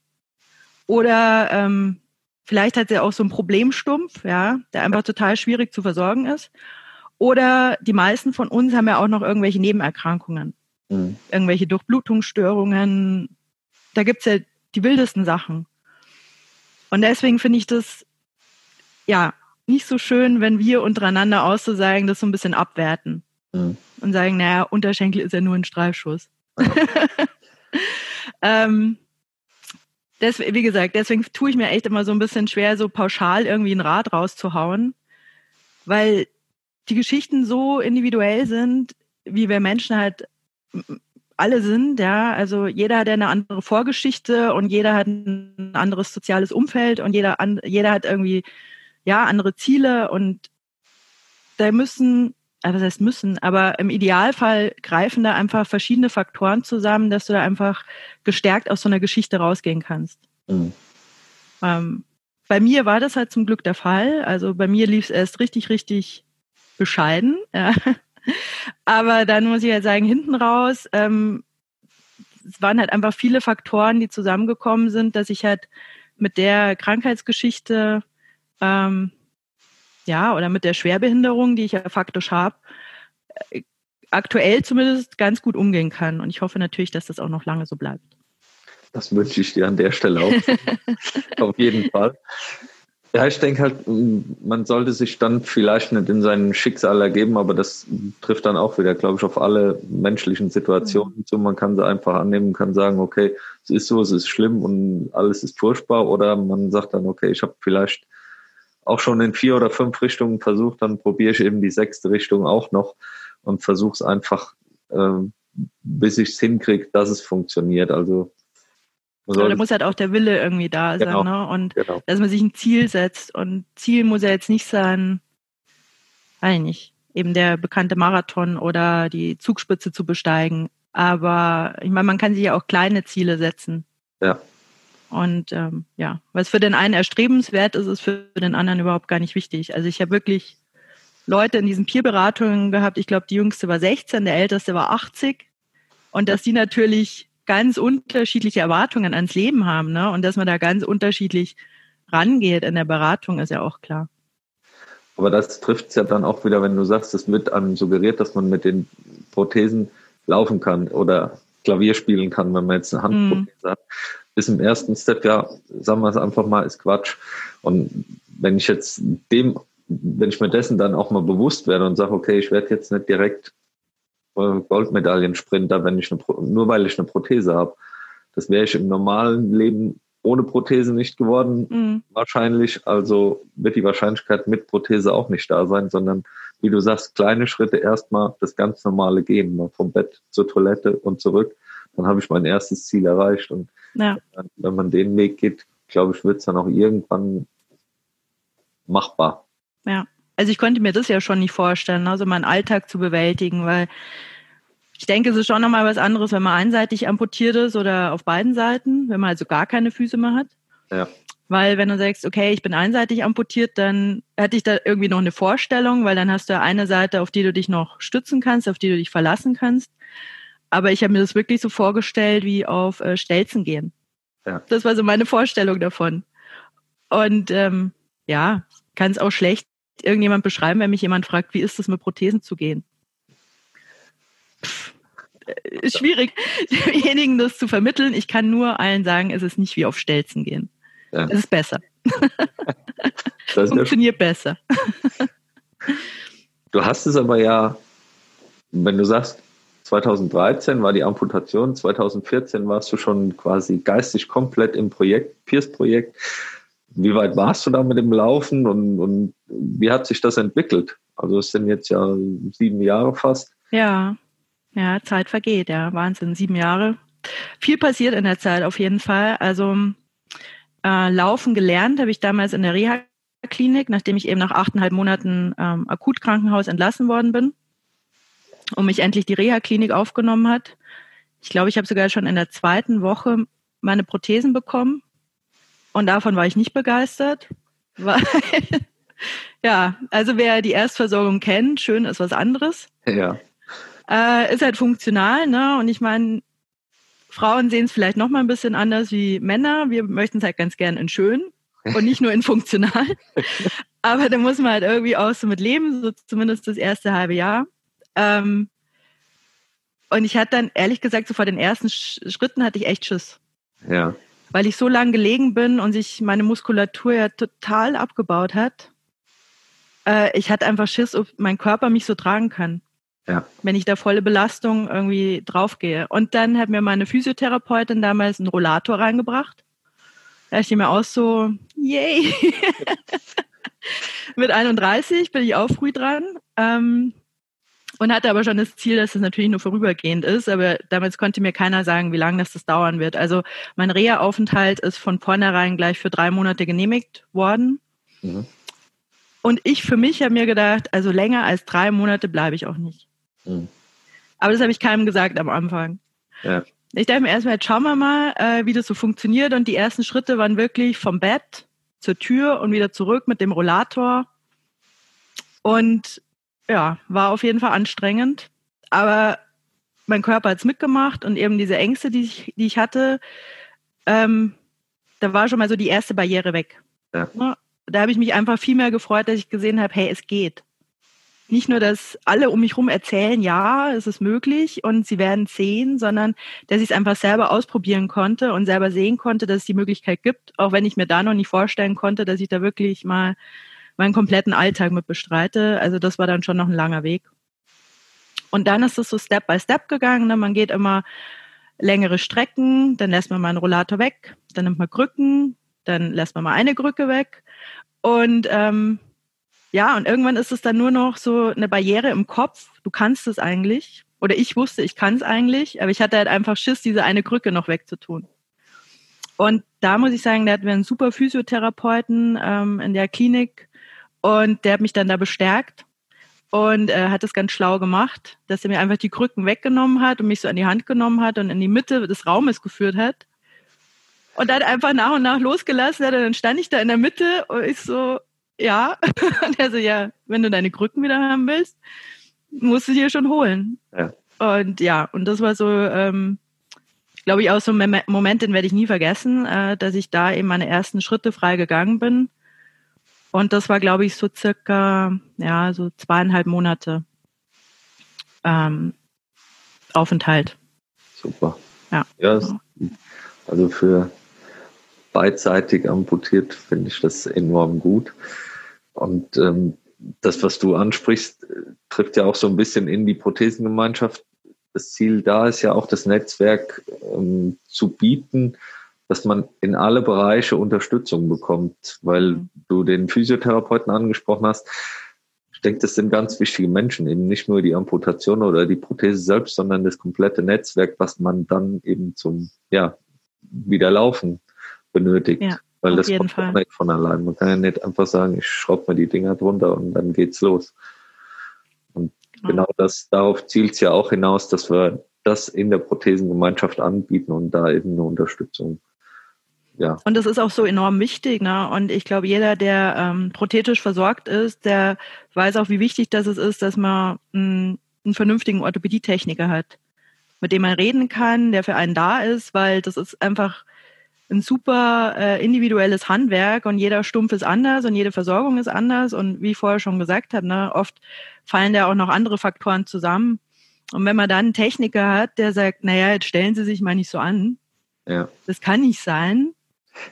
oder ähm, vielleicht hat sie auch so einen Problemstumpf, ja, der einfach total schwierig zu versorgen ist. Oder die meisten von uns haben ja auch noch irgendwelche Nebenerkrankungen, mhm. irgendwelche Durchblutungsstörungen. Da gibt's ja die wildesten Sachen. Und deswegen finde ich das ja nicht so schön, wenn wir untereinander auszusagen, das so ein bisschen abwerten mhm. und sagen, naja, Unterschenkel ist ja nur ein Streifschuss. [LAUGHS] ähm, das, wie gesagt, deswegen tue ich mir echt immer so ein bisschen schwer, so pauschal irgendwie ein Rad rauszuhauen, weil die Geschichten so individuell sind, wie wir Menschen halt alle sind, ja. Also jeder hat eine andere Vorgeschichte und jeder hat ein anderes soziales Umfeld und jeder, jeder hat irgendwie, ja, andere Ziele und da müssen, also was heißt müssen, aber im Idealfall greifen da einfach verschiedene Faktoren zusammen, dass du da einfach gestärkt aus so einer Geschichte rausgehen kannst. Mhm. Ähm, bei mir war das halt zum Glück der Fall. Also bei mir lief es erst richtig, richtig bescheiden. [LAUGHS] Ja. Aber dann muss ich halt sagen, hinten raus, ähm, es waren halt einfach viele Faktoren, die zusammengekommen sind, dass ich halt mit der Krankheitsgeschichte, ähm, ja, oder mit der Schwerbehinderung, die ich ja faktisch habe, äh, aktuell zumindest ganz gut umgehen kann. Und ich hoffe natürlich, dass das auch noch lange so bleibt. Das wünsche ich dir an der Stelle auch. [LAUGHS] Auf jeden Fall. Ja, ich denke halt, man sollte sich dann vielleicht nicht in sein Schicksal ergeben, aber das trifft dann auch wieder, glaube ich, auf alle menschlichen Situationen zu. Man kann sie einfach annehmen, kann sagen, okay, es ist so, es ist schlimm und alles ist furchtbar. Oder man sagt dann, okay, ich habe vielleicht auch schon in vier oder fünf Richtungen versucht, dann probiere ich eben die sechste Richtung auch noch und versuche es einfach, äh, bis ich es hinkriege, dass es funktioniert. Also also da muss halt auch der Wille irgendwie da sein, genau, ne? Und genau. dass man sich ein Ziel setzt. Und Ziel muss ja jetzt nicht sein, weiß ich nicht, eben der bekannte Marathon oder die Zugspitze zu besteigen. Aber ich meine, man kann sich ja auch kleine Ziele setzen. Ja. Und ähm, ja, was für den einen erstrebenswert ist, ist für den anderen überhaupt gar nicht wichtig. Also ich habe wirklich Leute in diesen Peerberatungen gehabt. Ich glaube, die jüngste war 16, der älteste war 80. Und dass die natürlich ganz unterschiedliche Erwartungen ans Leben haben, ne? Und dass man da ganz unterschiedlich rangeht in der Beratung, ist ja auch klar. Aber das trifft es ja dann auch wieder, wenn du sagst, es wird einem suggeriert, dass man mit den Prothesen laufen kann oder Klavier spielen kann, wenn man jetzt eine Handprothese mm. hat. Ist im ersten Step ja, sagen wir es einfach mal, ist Quatsch. Und wenn ich jetzt dem, wenn ich mir dessen dann auch mal bewusst werde und sage, okay, ich werde jetzt nicht direkt äh, Goldmedaillensprinter, wenn ich eine, nur weil ich eine Prothese habe. Das wäre ich im normalen Leben ohne Prothese nicht geworden, mhm. wahrscheinlich. Also wird die Wahrscheinlichkeit mit Prothese auch nicht da sein, sondern wie du sagst, kleine Schritte erstmal das ganz normale gehen, mal vom Bett zur Toilette und zurück. Dann habe ich mein erstes Ziel erreicht. Und ja. wenn man den Weg geht, glaube ich, wird es dann auch irgendwann machbar. Ja, also ich konnte mir das ja schon nicht vorstellen, also meinen Alltag zu bewältigen, weil ich denke, es ist schon nochmal was anderes, wenn man einseitig amputiert ist oder auf beiden Seiten, wenn man also gar keine Füße mehr hat. Ja. Weil wenn du sagst, okay, ich bin einseitig amputiert, dann hätte ich da irgendwie noch eine Vorstellung, weil dann hast du eine Seite, auf die du dich noch stützen kannst, auf die du dich verlassen kannst. Aber ich habe mir das wirklich so vorgestellt, wie auf äh, Stelzen gehen. Ja. Das war so meine Vorstellung davon. Und ähm, ja, kann es auch schlecht irgendjemand beschreiben, wenn mich jemand fragt, wie ist es mit Prothesen zu gehen? ist schwierig, [LAUGHS] demjenigen das zu vermitteln. Ich kann nur allen sagen, es ist nicht wie auf Stelzen gehen. Ja. Es ist besser. [LAUGHS] Das Funktioniert ja besser. Du hast es aber ja, wenn du sagst, 2013 war die Amputation, 2014 warst du schon quasi geistig komplett im Projekt, Pierce-Projekt. Wie weit warst du da mit dem Laufen und, und wie hat sich das entwickelt? Also es sind jetzt ja sieben Jahre fast. Ja. Ja, Zeit vergeht, ja, Wahnsinn, sieben Jahre. Viel passiert in der Zeit auf jeden Fall. Also äh, Laufen gelernt habe ich damals in der Reha-Klinik, nachdem ich eben nach achteinhalb Monaten ähm, Akutkrankenhaus entlassen worden bin und mich endlich die Reha-Klinik aufgenommen hat. Ich glaube, ich habe sogar schon in der zweiten Woche meine Prothesen bekommen und davon war ich nicht begeistert, [LAUGHS] weil ja, also wer die Erstversorgung kennt, schön ist was anderes. Ja. Äh, ist halt funktional, ne? Und ich meine, Frauen sehen es vielleicht noch mal ein bisschen anders wie Männer. Wir möchten es halt ganz gern in schön und nicht nur in funktional. [LAUGHS] Aber da muss man halt irgendwie auch so mit leben, so zumindest das erste halbe Jahr. Ähm, und ich hatte dann, ehrlich gesagt, so vor den ersten Schritten hatte ich echt Schiss. Ja. Weil ich so lange gelegen bin und sich meine Muskulatur ja total abgebaut hat. Äh, ich hatte einfach Schiss, ob mein Körper mich so tragen kann. Ja. Wenn ich da volle Belastung irgendwie draufgehe. Und dann hat mir meine Physiotherapeutin damals einen Rollator reingebracht. Da ich mir auch so, yay. [LAUGHS] Mit 31 bin ich auch früh dran. Ähm, und hatte aber schon das Ziel, dass es natürlich nur vorübergehend ist. Aber damals konnte mir keiner sagen, wie lange das, das dauern wird. Also mein Reha-Aufenthalt ist von vornherein gleich für drei Monate genehmigt worden. Mhm. Und ich für mich habe mir gedacht, also länger als drei Monate bleibe ich auch nicht. Mhm. Aber das habe ich keinem gesagt am Anfang. Ja. Ich dachte mir erstmal, jetzt schauen wir mal, äh, wie das so funktioniert. Und die ersten Schritte waren wirklich vom Bett zur Tür und wieder zurück mit dem Rollator. Und ja, war auf jeden Fall anstrengend. Aber mein Körper hat es mitgemacht und eben diese Ängste, die ich, die ich hatte, ähm, da war schon mal so die erste Barriere weg. Ja. Da habe ich mich einfach viel mehr gefreut, dass ich gesehen habe, hey, es geht nicht nur, dass alle um mich herum erzählen, ja, es ist möglich und sie werden sehen, sondern dass ich es einfach selber ausprobieren konnte und selber sehen konnte, dass es die Möglichkeit gibt, auch wenn ich mir da noch nicht vorstellen konnte, dass ich da wirklich mal meinen kompletten Alltag mit bestreite. Also das war dann schon noch ein langer Weg. Und dann ist es so Step by Step gegangen. Ne? Man geht immer längere Strecken, dann lässt man mal einen Rollator weg, dann nimmt man Krücken, dann lässt man mal eine Krücke weg. Und ähm, ja, und irgendwann ist es dann nur noch so eine Barriere im Kopf. Du kannst es eigentlich. Oder ich wusste, ich kann es eigentlich, aber ich hatte halt einfach Schiss, diese eine Krücke noch wegzutun. Und da muss ich sagen, da hatten wir einen super Physiotherapeuten ähm, in der Klinik und der hat mich dann da bestärkt. und äh, hat das ganz schlau gemacht, dass er mir einfach die Krücken weggenommen hat und mich so an die Hand genommen hat und in die Mitte des Raumes geführt hat. Und dann einfach nach und nach losgelassen hat. Und dann stand ich da in der Mitte und ich so, ja. [LAUGHS] Und er so, ja, wenn du deine Krücken wieder haben willst, musst du dir schon holen. Ja. Und ja, und das war so, ähm, glaube ich, auch so ein Moment, den werde ich nie vergessen, äh, dass ich da eben meine ersten Schritte frei gegangen bin. Und das war, glaube ich, so circa, ja, so zweieinhalb Monate ähm, Aufenthalt. Super. Ja. ja also für beidseitig amputiert finde ich das enorm gut. Und ähm, das, was du ansprichst, trifft ja auch so ein bisschen in die Prothesengemeinschaft das Ziel da ist ja auch, das Netzwerk ähm, zu bieten, dass man in alle Bereiche Unterstützung bekommt, weil mhm. du den Physiotherapeuten angesprochen hast. Ich denke, das sind ganz wichtige Menschen, eben nicht nur die Amputation oder die Prothese selbst, sondern das komplette Netzwerk, was man dann eben zum ja, Wiederlaufen benötigt. Ja, weil das kommt Fall. nicht von allein. Man kann ja nicht einfach sagen, ich schraube mir die Dinger drunter und dann geht's los. Genau, genau das, darauf zielt es ja auch hinaus, dass wir das in der Prothesengemeinschaft anbieten und da eben eine Unterstützung. Ja. Und das ist auch so enorm wichtig, ne? Und ich glaube, jeder, der ähm, prothetisch versorgt ist, der weiß auch, wie wichtig das ist, dass man einen, einen vernünftigen Orthopädietechniker hat, mit dem man reden kann, der für einen da ist, weil das ist einfach ein super äh, individuelles Handwerk und jeder Stumpf ist anders und jede Versorgung ist anders. Und wie ich vorher schon gesagt habe, ne, oft fallen da auch noch andere Faktoren zusammen. Und wenn man dann einen Techniker hat, der sagt, naja, jetzt stellen Sie sich mal nicht so an. Ja. Das kann nicht sein.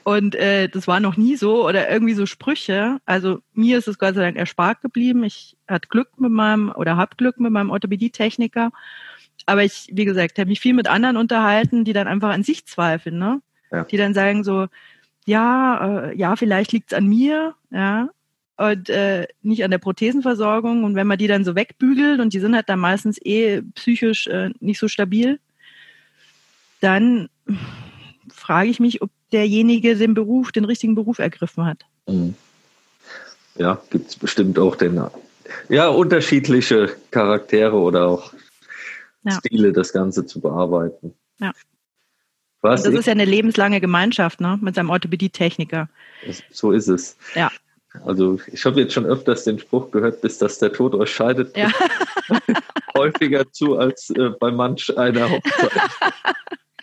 Und äh, das war noch nie so oder irgendwie so Sprüche. Also mir ist es Gott sei Dank erspart geblieben. Ich hatte Glück mit meinem oder habe Glück mit meinem Orthopädie-Techniker. Aber ich, wie gesagt, habe mich viel mit anderen unterhalten, die dann einfach an sich zweifeln. Ne? ja. die dann sagen so, ja, äh, ja, vielleicht liegt's an mir, ja, und äh, nicht an der Prothesenversorgung. Und wenn man die dann so wegbügelt und die sind halt dann meistens eh psychisch äh, nicht so stabil, dann frage ich mich, ob derjenige den Beruf, den richtigen Beruf ergriffen hat. Mhm. Ja, gibt es bestimmt auch den, ja, unterschiedliche Charaktere oder auch ja. Stile, das Ganze zu bearbeiten. Ja. Was das ist ja eine lebenslange Gemeinschaft, ne? Mit seinem Orthopädie-Techniker. So ist es. Ja. Also ich habe jetzt schon öfters den Spruch gehört, bis dass der Tod euch scheidet, ja. [LAUGHS] häufiger zu als äh, bei manch einer [LAUGHS] Hochzeit.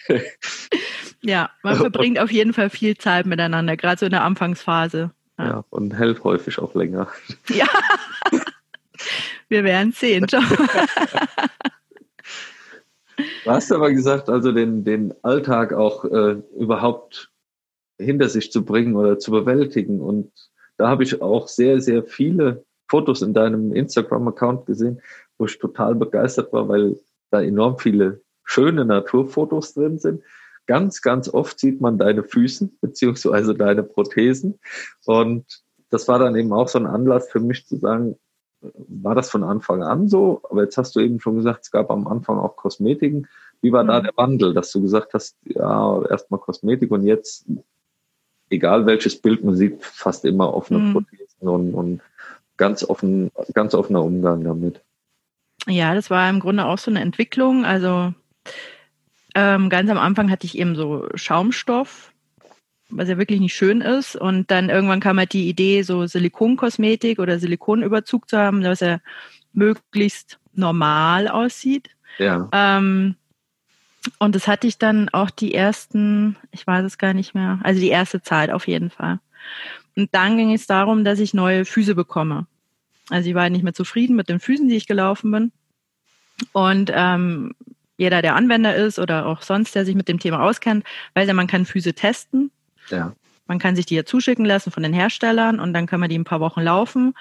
[LAUGHS] ja, man verbringt auf jeden Fall viel Zeit miteinander, gerade so in der Anfangsphase. Ja, ja und hält häufig auch länger. [LAUGHS] Ja, wir werden sehen. Du hast aber gesagt, also den, den Alltag auch äh, überhaupt hinter sich zu bringen oder zu bewältigen. Und da habe ich auch sehr, sehr viele Fotos in deinem Instagram-Account gesehen, wo ich total begeistert war, weil da enorm viele schöne Naturfotos drin sind. Ganz, ganz oft sieht man deine Füßen beziehungsweise deine Prothesen. Und das war dann eben auch so ein Anlass für mich zu sagen, war das von Anfang an so? Aber jetzt hast du eben schon gesagt, es gab am Anfang auch Kosmetiken. Wie war mhm. da der Wandel, dass du gesagt hast, ja, erstmal Kosmetik und jetzt, egal welches Bild man sieht, fast immer offene mhm. Prothesen und, und ganz offen, ganz offener Umgang damit. Ja, das war im Grunde auch so eine Entwicklung. Also ähm, ganz am Anfang hatte ich eben so Schaumstoff was ja wirklich nicht schön ist. Und dann irgendwann kam halt die Idee, so Silikonkosmetik oder Silikonüberzug zu haben, dass er möglichst normal aussieht. Ja. Ähm, und das hatte ich dann auch die ersten, ich weiß es gar nicht mehr, also die erste Zeit auf jeden Fall. Und dann ging es darum, dass ich neue Füße bekomme. Also ich war nicht mehr zufrieden mit den Füßen, die ich gelaufen bin. Und ähm, jeder, der Anwender ist oder auch sonst, der sich mit dem Thema auskennt, weiß ja, man kann Füße testen. Ja. Man kann sich die ja zuschicken lassen von den Herstellern und dann kann man die ein paar Wochen laufen.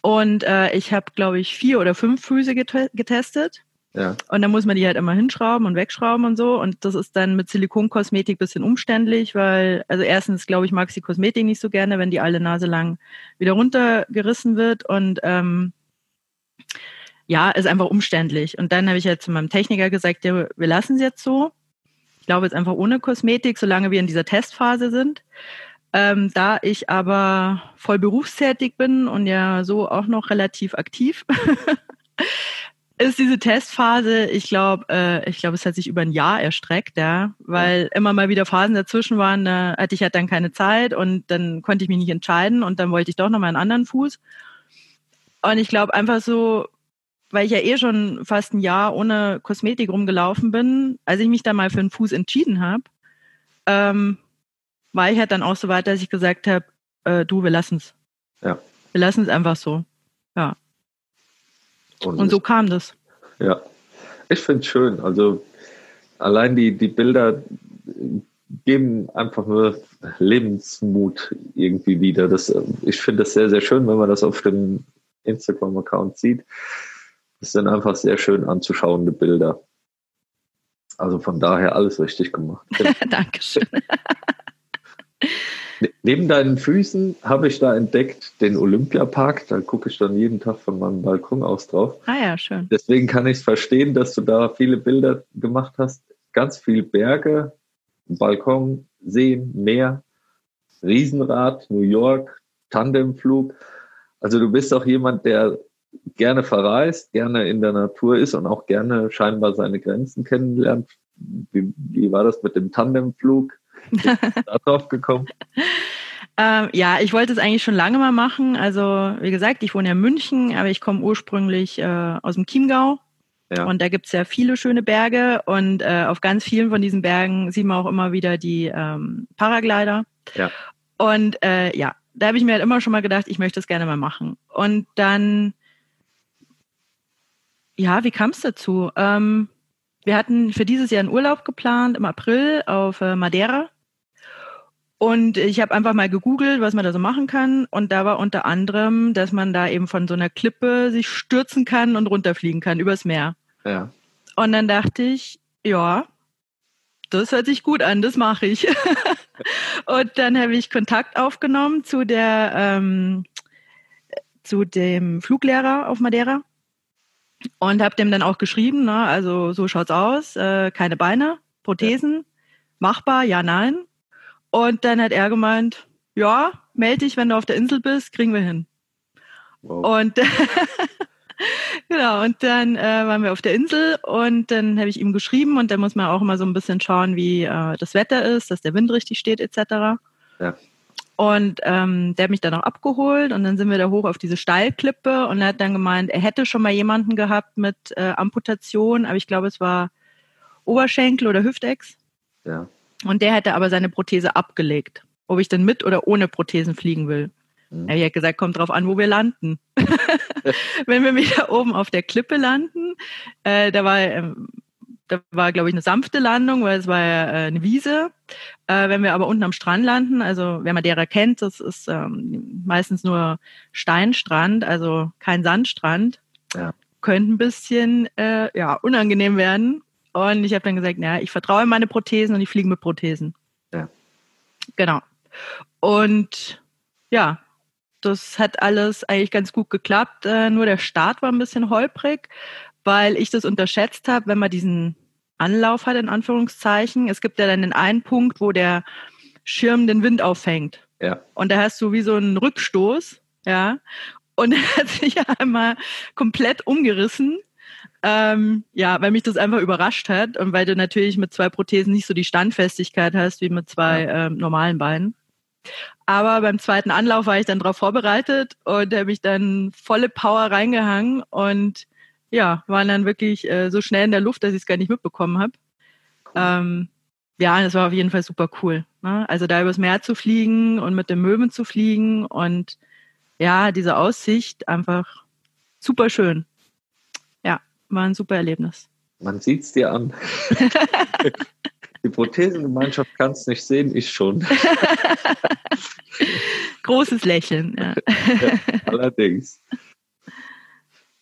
Und äh, ich habe, glaube ich, vier oder fünf Füße getestet. Ja. Und dann muss man die halt immer hinschrauben und wegschrauben und so. Und das ist dann mit Silikonkosmetik bisschen umständlich, weil, also erstens, glaube ich, mag ich die Kosmetik nicht so gerne, wenn die alle Nase lang wieder runtergerissen wird. Und ähm, ja, ist einfach umständlich. Und dann habe ich halt zu meinem Techniker gesagt, ja, wir lassen es jetzt so. Ich glaube jetzt einfach ohne Kosmetik, solange wir in dieser Testphase sind. Ähm, da ich aber voll berufstätig bin und ja so auch noch relativ aktiv, [LAUGHS] ist diese Testphase, ich glaube, äh, ich glaube, es hat sich über ein Jahr erstreckt, ja, weil ja. immer mal wieder Phasen dazwischen waren, da hatte ich halt dann keine Zeit und dann konnte ich mich nicht entscheiden und dann wollte ich doch noch mal einen anderen Fuß. Und ich glaube einfach so, weil ich ja eh schon fast ein Jahr ohne Kosmetik rumgelaufen bin, als ich mich dann mal für einen Fuß entschieden habe, ähm, war ich halt dann auch so weit, dass ich gesagt habe, äh, du, wir lassen es. Ja. Wir lassen es einfach so. Ja. Und, Und so kam das. Ja, ich finde es schön. Also allein die, die Bilder geben einfach nur Lebensmut irgendwie wieder. Das, ich finde das sehr, sehr schön, wenn man das auf dem Instagram-Account sieht. Das sind einfach sehr schön anzuschauende Bilder. Also von daher alles richtig gemacht. [LAUGHS] Dankeschön. Ne, neben deinen Füßen habe ich da entdeckt den Olympiapark. Da gucke ich dann jeden Tag von meinem Balkon aus drauf. Ah ja, schön. Deswegen kann ich es verstehen, dass du da viele Bilder gemacht hast. Ganz viel Berge, Balkon, Seen, Meer, Riesenrad, New York, Tandemflug. Also du bist auch jemand, der gerne verreist, gerne in der Natur ist und auch gerne scheinbar seine Grenzen kennenlernt. Wie, wie war das mit dem Tandemflug? [LAUGHS] da drauf gekommen? Ähm, ja, ich wollte es eigentlich schon lange mal machen. Also, wie gesagt, ich wohne ja in München, aber ich komme ursprünglich äh, aus dem Chiemgau. Ja. Und da gibt es ja viele schöne Berge und äh, auf ganz vielen von diesen Bergen sieht man auch immer wieder die ähm, Paraglider. Ja. Und äh, ja, da habe ich mir halt immer schon mal gedacht, ich möchte das gerne mal machen. Und dann, ja, wie kam es dazu? Ähm, wir hatten für dieses Jahr einen Urlaub geplant im April auf äh, Madeira. Und ich habe einfach mal gegoogelt, was man da so machen kann. Und da war unter anderem, dass man da eben von so einer Klippe sich stürzen kann und runterfliegen kann übers Meer. Ja. Und dann dachte ich, ja, das hört sich gut an, das mache ich. [LAUGHS] und dann habe ich Kontakt aufgenommen zu der ähm, zu dem Fluglehrer auf Madeira und habe dem dann auch geschrieben, ne, also so schaut's aus, äh, keine Beine, Prothesen, ja. machbar, ja, nein. Und dann hat er gemeint, ja, melde dich, wenn du auf der Insel bist, kriegen wir hin. Wow. Und [LAUGHS] genau, und dann äh, waren wir auf der Insel und dann habe ich ihm geschrieben und da muss man auch immer so ein bisschen schauen, wie äh, das Wetter ist, dass der Wind richtig steht, etc. Ja. Und ähm, der hat mich dann auch abgeholt und dann sind wir da hoch auf diese Steilklippe und er hat dann gemeint, er hätte schon mal jemanden gehabt mit äh, Amputation, aber ich glaube, es war Oberschenkel oder Hüftex. Ja. Und der hätte aber seine Prothese abgelegt, ob ich denn mit oder ohne Prothesen fliegen will. Mhm. Er hat gesagt, kommt drauf an, wo wir landen. [LAUGHS] Wenn wir wieder oben auf der Klippe landen, äh, da war, äh, da war, glaube ich, eine sanfte Landung, weil es war ja äh, eine Wiese. Äh, wenn wir aber unten am Strand landen, also wer Madeira kennt, das ist ähm, meistens nur Steinstrand, also kein Sandstrand, ja. könnte ein bisschen äh, ja, unangenehm werden. Und ich habe dann gesagt, naja, ich vertraue in meine Prothesen und ich fliege mit Prothesen. Ja. Genau. Und ja, das hat alles eigentlich ganz gut geklappt. Äh, nur der Start war ein bisschen holprig, weil ich das unterschätzt habe, wenn man diesen Anlauf hat, in Anführungszeichen. Es gibt ja dann den einen Punkt, wo der Schirm den Wind auffängt. Ja. Und da hast du wie so einen Rückstoß, ja. Und [LAUGHS] er hat sich einmal komplett umgerissen ähm, ja, weil mich das einfach überrascht hat und weil du natürlich mit zwei Prothesen nicht so die Standfestigkeit hast wie mit zwei ja. ähm, normalen Beinen. Aber beim zweiten Anlauf war ich dann darauf vorbereitet und habe mich dann volle Power reingehangen und ja, waren dann wirklich äh, so schnell in der Luft, dass ich es gar nicht mitbekommen habe. Cool. Ähm, ja, das war auf jeden Fall super cool. Ne? Also da übers Meer zu fliegen und mit den Möwen zu fliegen und ja, diese Aussicht einfach super schön war ein super Erlebnis. Man sieht es dir an. [LAUGHS] Die Prothesengemeinschaft kann es nicht sehen, ich schon. [LAUGHS] Großes Lächeln. Ja. ja, allerdings.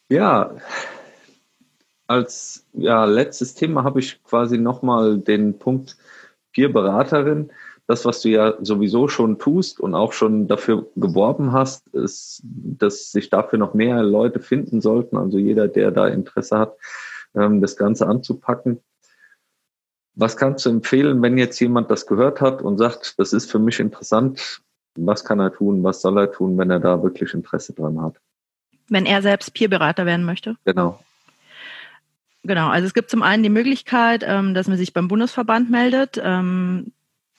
Ja, als ja, letztes Thema habe ich quasi nochmal den Punkt vier Beraterin das, was du ja sowieso schon tust und auch schon dafür geworben hast, ist, dass sich dafür noch mehr Leute finden sollten. Also jeder, der da Interesse hat, ähm, das Ganze anzupacken. Was kannst du empfehlen, wenn jetzt jemand das gehört hat und sagt, das ist für mich interessant, was kann er tun, was soll er tun, wenn er da wirklich Interesse dran hat? Wenn er selbst Peerberater werden möchte? Genau. Genau, also es gibt zum einen die Möglichkeit, ähm, dass man sich beim Bundesverband meldet. Ähm,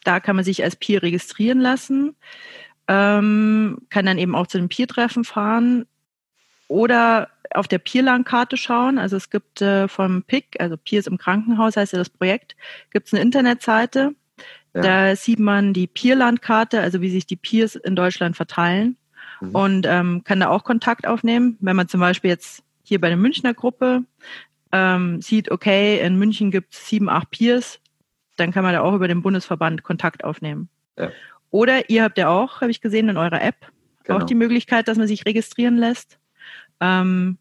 da kann man sich als Peer registrieren lassen, ähm, kann dann eben auch zu den Peer-Treffen fahren oder auf der Peerland-Karte schauen. Also es gibt äh, vom PIC, also Peers im Krankenhaus heißt ja das Projekt, gibt es eine Internetseite. Ja. Da sieht man die Peerland-Karte, also wie sich die Peers in Deutschland verteilen mhm. und ähm, kann da auch Kontakt aufnehmen. Wenn man zum Beispiel jetzt hier bei der Münchner Gruppe ähm, sieht, okay, in München gibt es sieben, acht Peers, dann kann man da auch über den Bundesverband Kontakt aufnehmen. Ja. Oder ihr habt ja auch, habe ich gesehen, in eurer App genau. auch die Möglichkeit, dass man sich registrieren lässt. Ähm,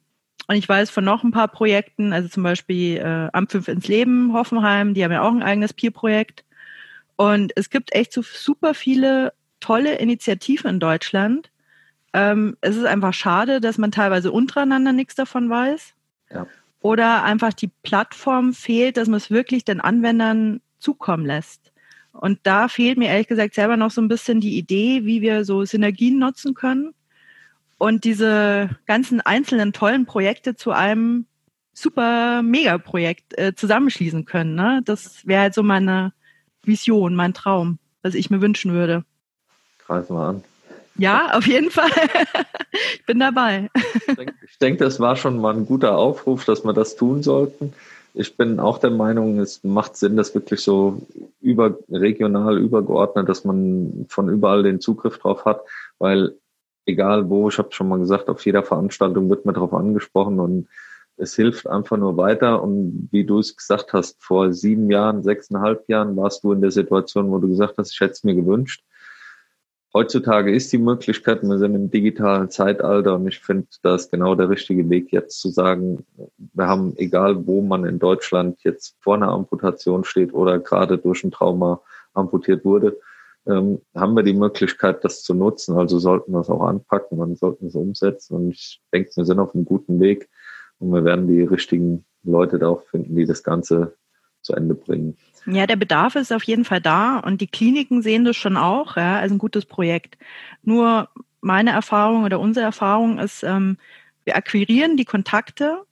und ich weiß von noch ein paar Projekten, also zum Beispiel äh, Amt 5 ins Leben, Hoffenheim, die haben ja auch ein eigenes Peer-Projekt. Und es gibt echt so super viele tolle Initiativen in Deutschland. Ähm, es ist einfach schade, dass man teilweise untereinander nichts davon weiß. Ja oder einfach die Plattform fehlt, dass man es wirklich den Anwendern zukommen lässt. Und da fehlt mir ehrlich gesagt selber noch so ein bisschen die Idee, wie wir so Synergien nutzen können und diese ganzen einzelnen tollen Projekte zu einem super Mega-Projekt äh, zusammenschließen können. Ne? Das wäre halt so meine Vision, mein Traum, was ich mir wünschen würde. Greif mal an. Ja, auf jeden Fall. [LAUGHS] ich bin dabei. Ich denke, denk, das war schon mal ein guter Aufruf, dass wir das tun sollten. Ich bin auch der Meinung, es macht Sinn, das wirklich so über, regional übergeordnet, dass man von überall den Zugriff drauf hat, weil egal wo, ich habe schon mal gesagt, auf jeder Veranstaltung wird man darauf angesprochen und es hilft einfach nur weiter. Und wie du es gesagt hast, vor sieben Jahren, sechseinhalb Jahren warst du in der Situation, wo du gesagt hast, ich hätte es mir gewünscht heutzutage ist die Möglichkeit, wir sind im digitalen Zeitalter und ich finde, da ist genau der richtige Weg jetzt zu sagen, wir haben, egal wo man in Deutschland jetzt vor einer Amputation steht oder gerade durch ein Trauma amputiert wurde, ähm, haben wir die Möglichkeit, das zu nutzen. Also sollten wir es auch anpacken und sollten es umsetzen. Und ich denke, wir sind auf einem guten Weg und wir werden die richtigen Leute da auch finden, die das Ganze zu Ende bringen. Ja, der Bedarf ist auf jeden Fall da und die Kliniken sehen das schon auch, ja, als ein gutes Projekt. Nur meine Erfahrung oder unsere Erfahrung ist, ähm, wir akquirieren die Kontakte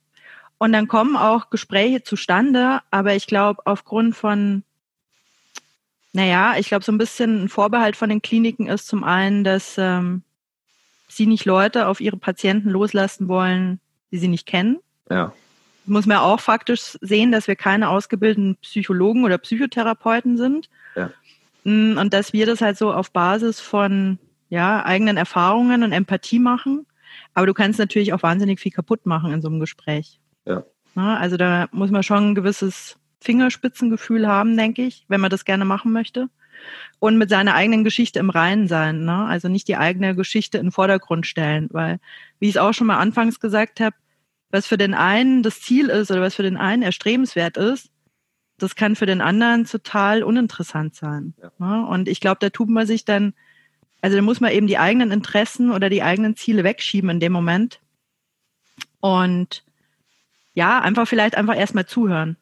und dann kommen auch Gespräche zustande, aber ich glaube, aufgrund von, naja, ich glaube, so ein bisschen ein Vorbehalt von den Kliniken ist zum einen, dass ähm, sie nicht Leute auf ihre Patienten loslassen wollen, die sie nicht kennen. Ja muss man auch faktisch sehen, dass wir keine ausgebildeten Psychologen oder Psychotherapeuten sind. Ja. Mm, und dass wir das halt so auf Basis von ja, eigenen Erfahrungen und Empathie machen. Aber du kannst natürlich auch wahnsinnig viel kaputt machen in so einem Gespräch. Ja. Also da muss man schon ein gewisses Fingerspitzengefühl haben, denke ich, wenn man das gerne machen möchte. Und mit seiner eigenen Geschichte im Reinen sein. Ne? Also nicht die eigene Geschichte in den Vordergrund stellen. Weil, wie ich es auch schon mal anfangs gesagt habe, was für den einen das Ziel ist oder was für den einen erstrebenswert ist, das kann für den anderen total uninteressant sein. Ja. Und ich glaube, da tut man sich dann, also da muss man eben die eigenen Interessen oder die eigenen Ziele wegschieben in dem Moment. Und ja, einfach vielleicht einfach erstmal zuhören.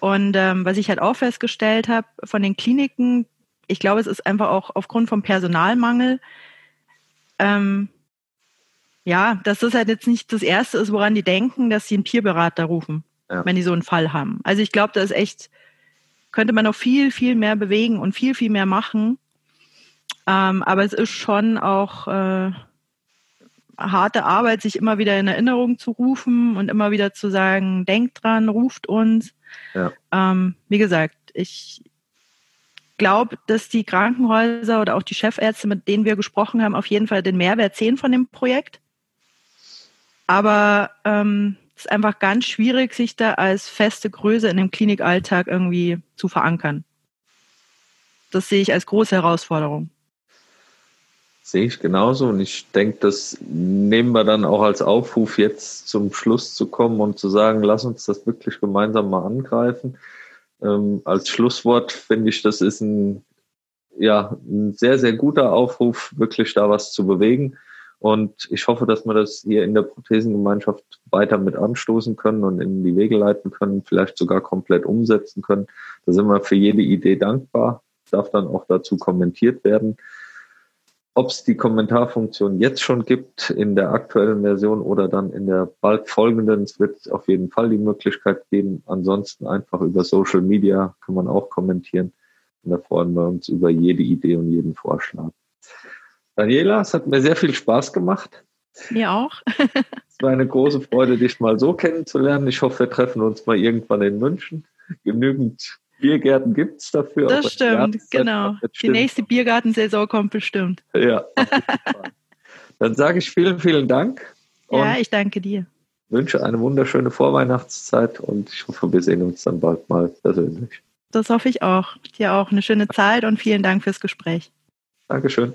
Und ähm, was ich halt auch festgestellt habe von den Kliniken, ich glaube, es ist einfach auch aufgrund vom Personalmangel, ähm, ja, dass das halt jetzt nicht das Erste ist, woran die denken, dass sie einen Peerberater rufen, ja. wenn die so einen Fall haben. Also ich glaube, da ist echt, könnte man noch viel, viel mehr bewegen und viel, viel mehr machen. Ähm, aber es ist schon auch äh, harte Arbeit, sich immer wieder in Erinnerung zu rufen und immer wieder zu sagen, denkt dran, ruft uns. Ja. Ähm, wie gesagt, ich glaube, dass die Krankenhäuser oder auch die Chefärzte, mit denen wir gesprochen haben, auf jeden Fall den Mehrwert sehen von dem Projekt. Aber ähm, es ist einfach ganz schwierig, sich da als feste Größe in dem Klinikalltag irgendwie zu verankern. Das sehe ich als große Herausforderung. Sehe ich genauso und ich denke, das nehmen wir dann auch als Aufruf, jetzt zum Schluss zu kommen und zu sagen, lass uns das wirklich gemeinsam mal angreifen. Ähm, als Schlusswort finde ich, das ist ein, ja, ein sehr, sehr guter Aufruf, wirklich da was zu bewegen. Und ich hoffe, dass wir das hier in der Prothesengemeinschaft weiter mit anstoßen können und in die Wege leiten können, vielleicht sogar komplett umsetzen können. Da sind wir für jede Idee dankbar, darf dann auch dazu kommentiert werden. Ob es die Kommentarfunktion jetzt schon gibt in der aktuellen Version oder dann in der bald folgenden, es wird auf jeden Fall die Möglichkeit geben. Ansonsten einfach über Social Media kann man auch kommentieren. Und da freuen wir uns über jede Idee und jeden Vorschlag. Daniela, es hat mir sehr viel Spaß gemacht. Mir auch. [LAUGHS] es war eine große Freude, dich mal so kennenzulernen. Ich hoffe, wir treffen uns mal irgendwann in München. Genügend Biergärten gibt es dafür. Das stimmt, genau. Die nächste Biergartensaison kommt bestimmt. Ja, Dann sage ich vielen, vielen Dank. Ja, ich danke dir. Wünsche eine wunderschöne Vorweihnachtszeit und ich hoffe, wir sehen uns dann bald mal persönlich. Das hoffe ich auch. Dir auch eine schöne Zeit und vielen Dank fürs Gespräch. Dankeschön.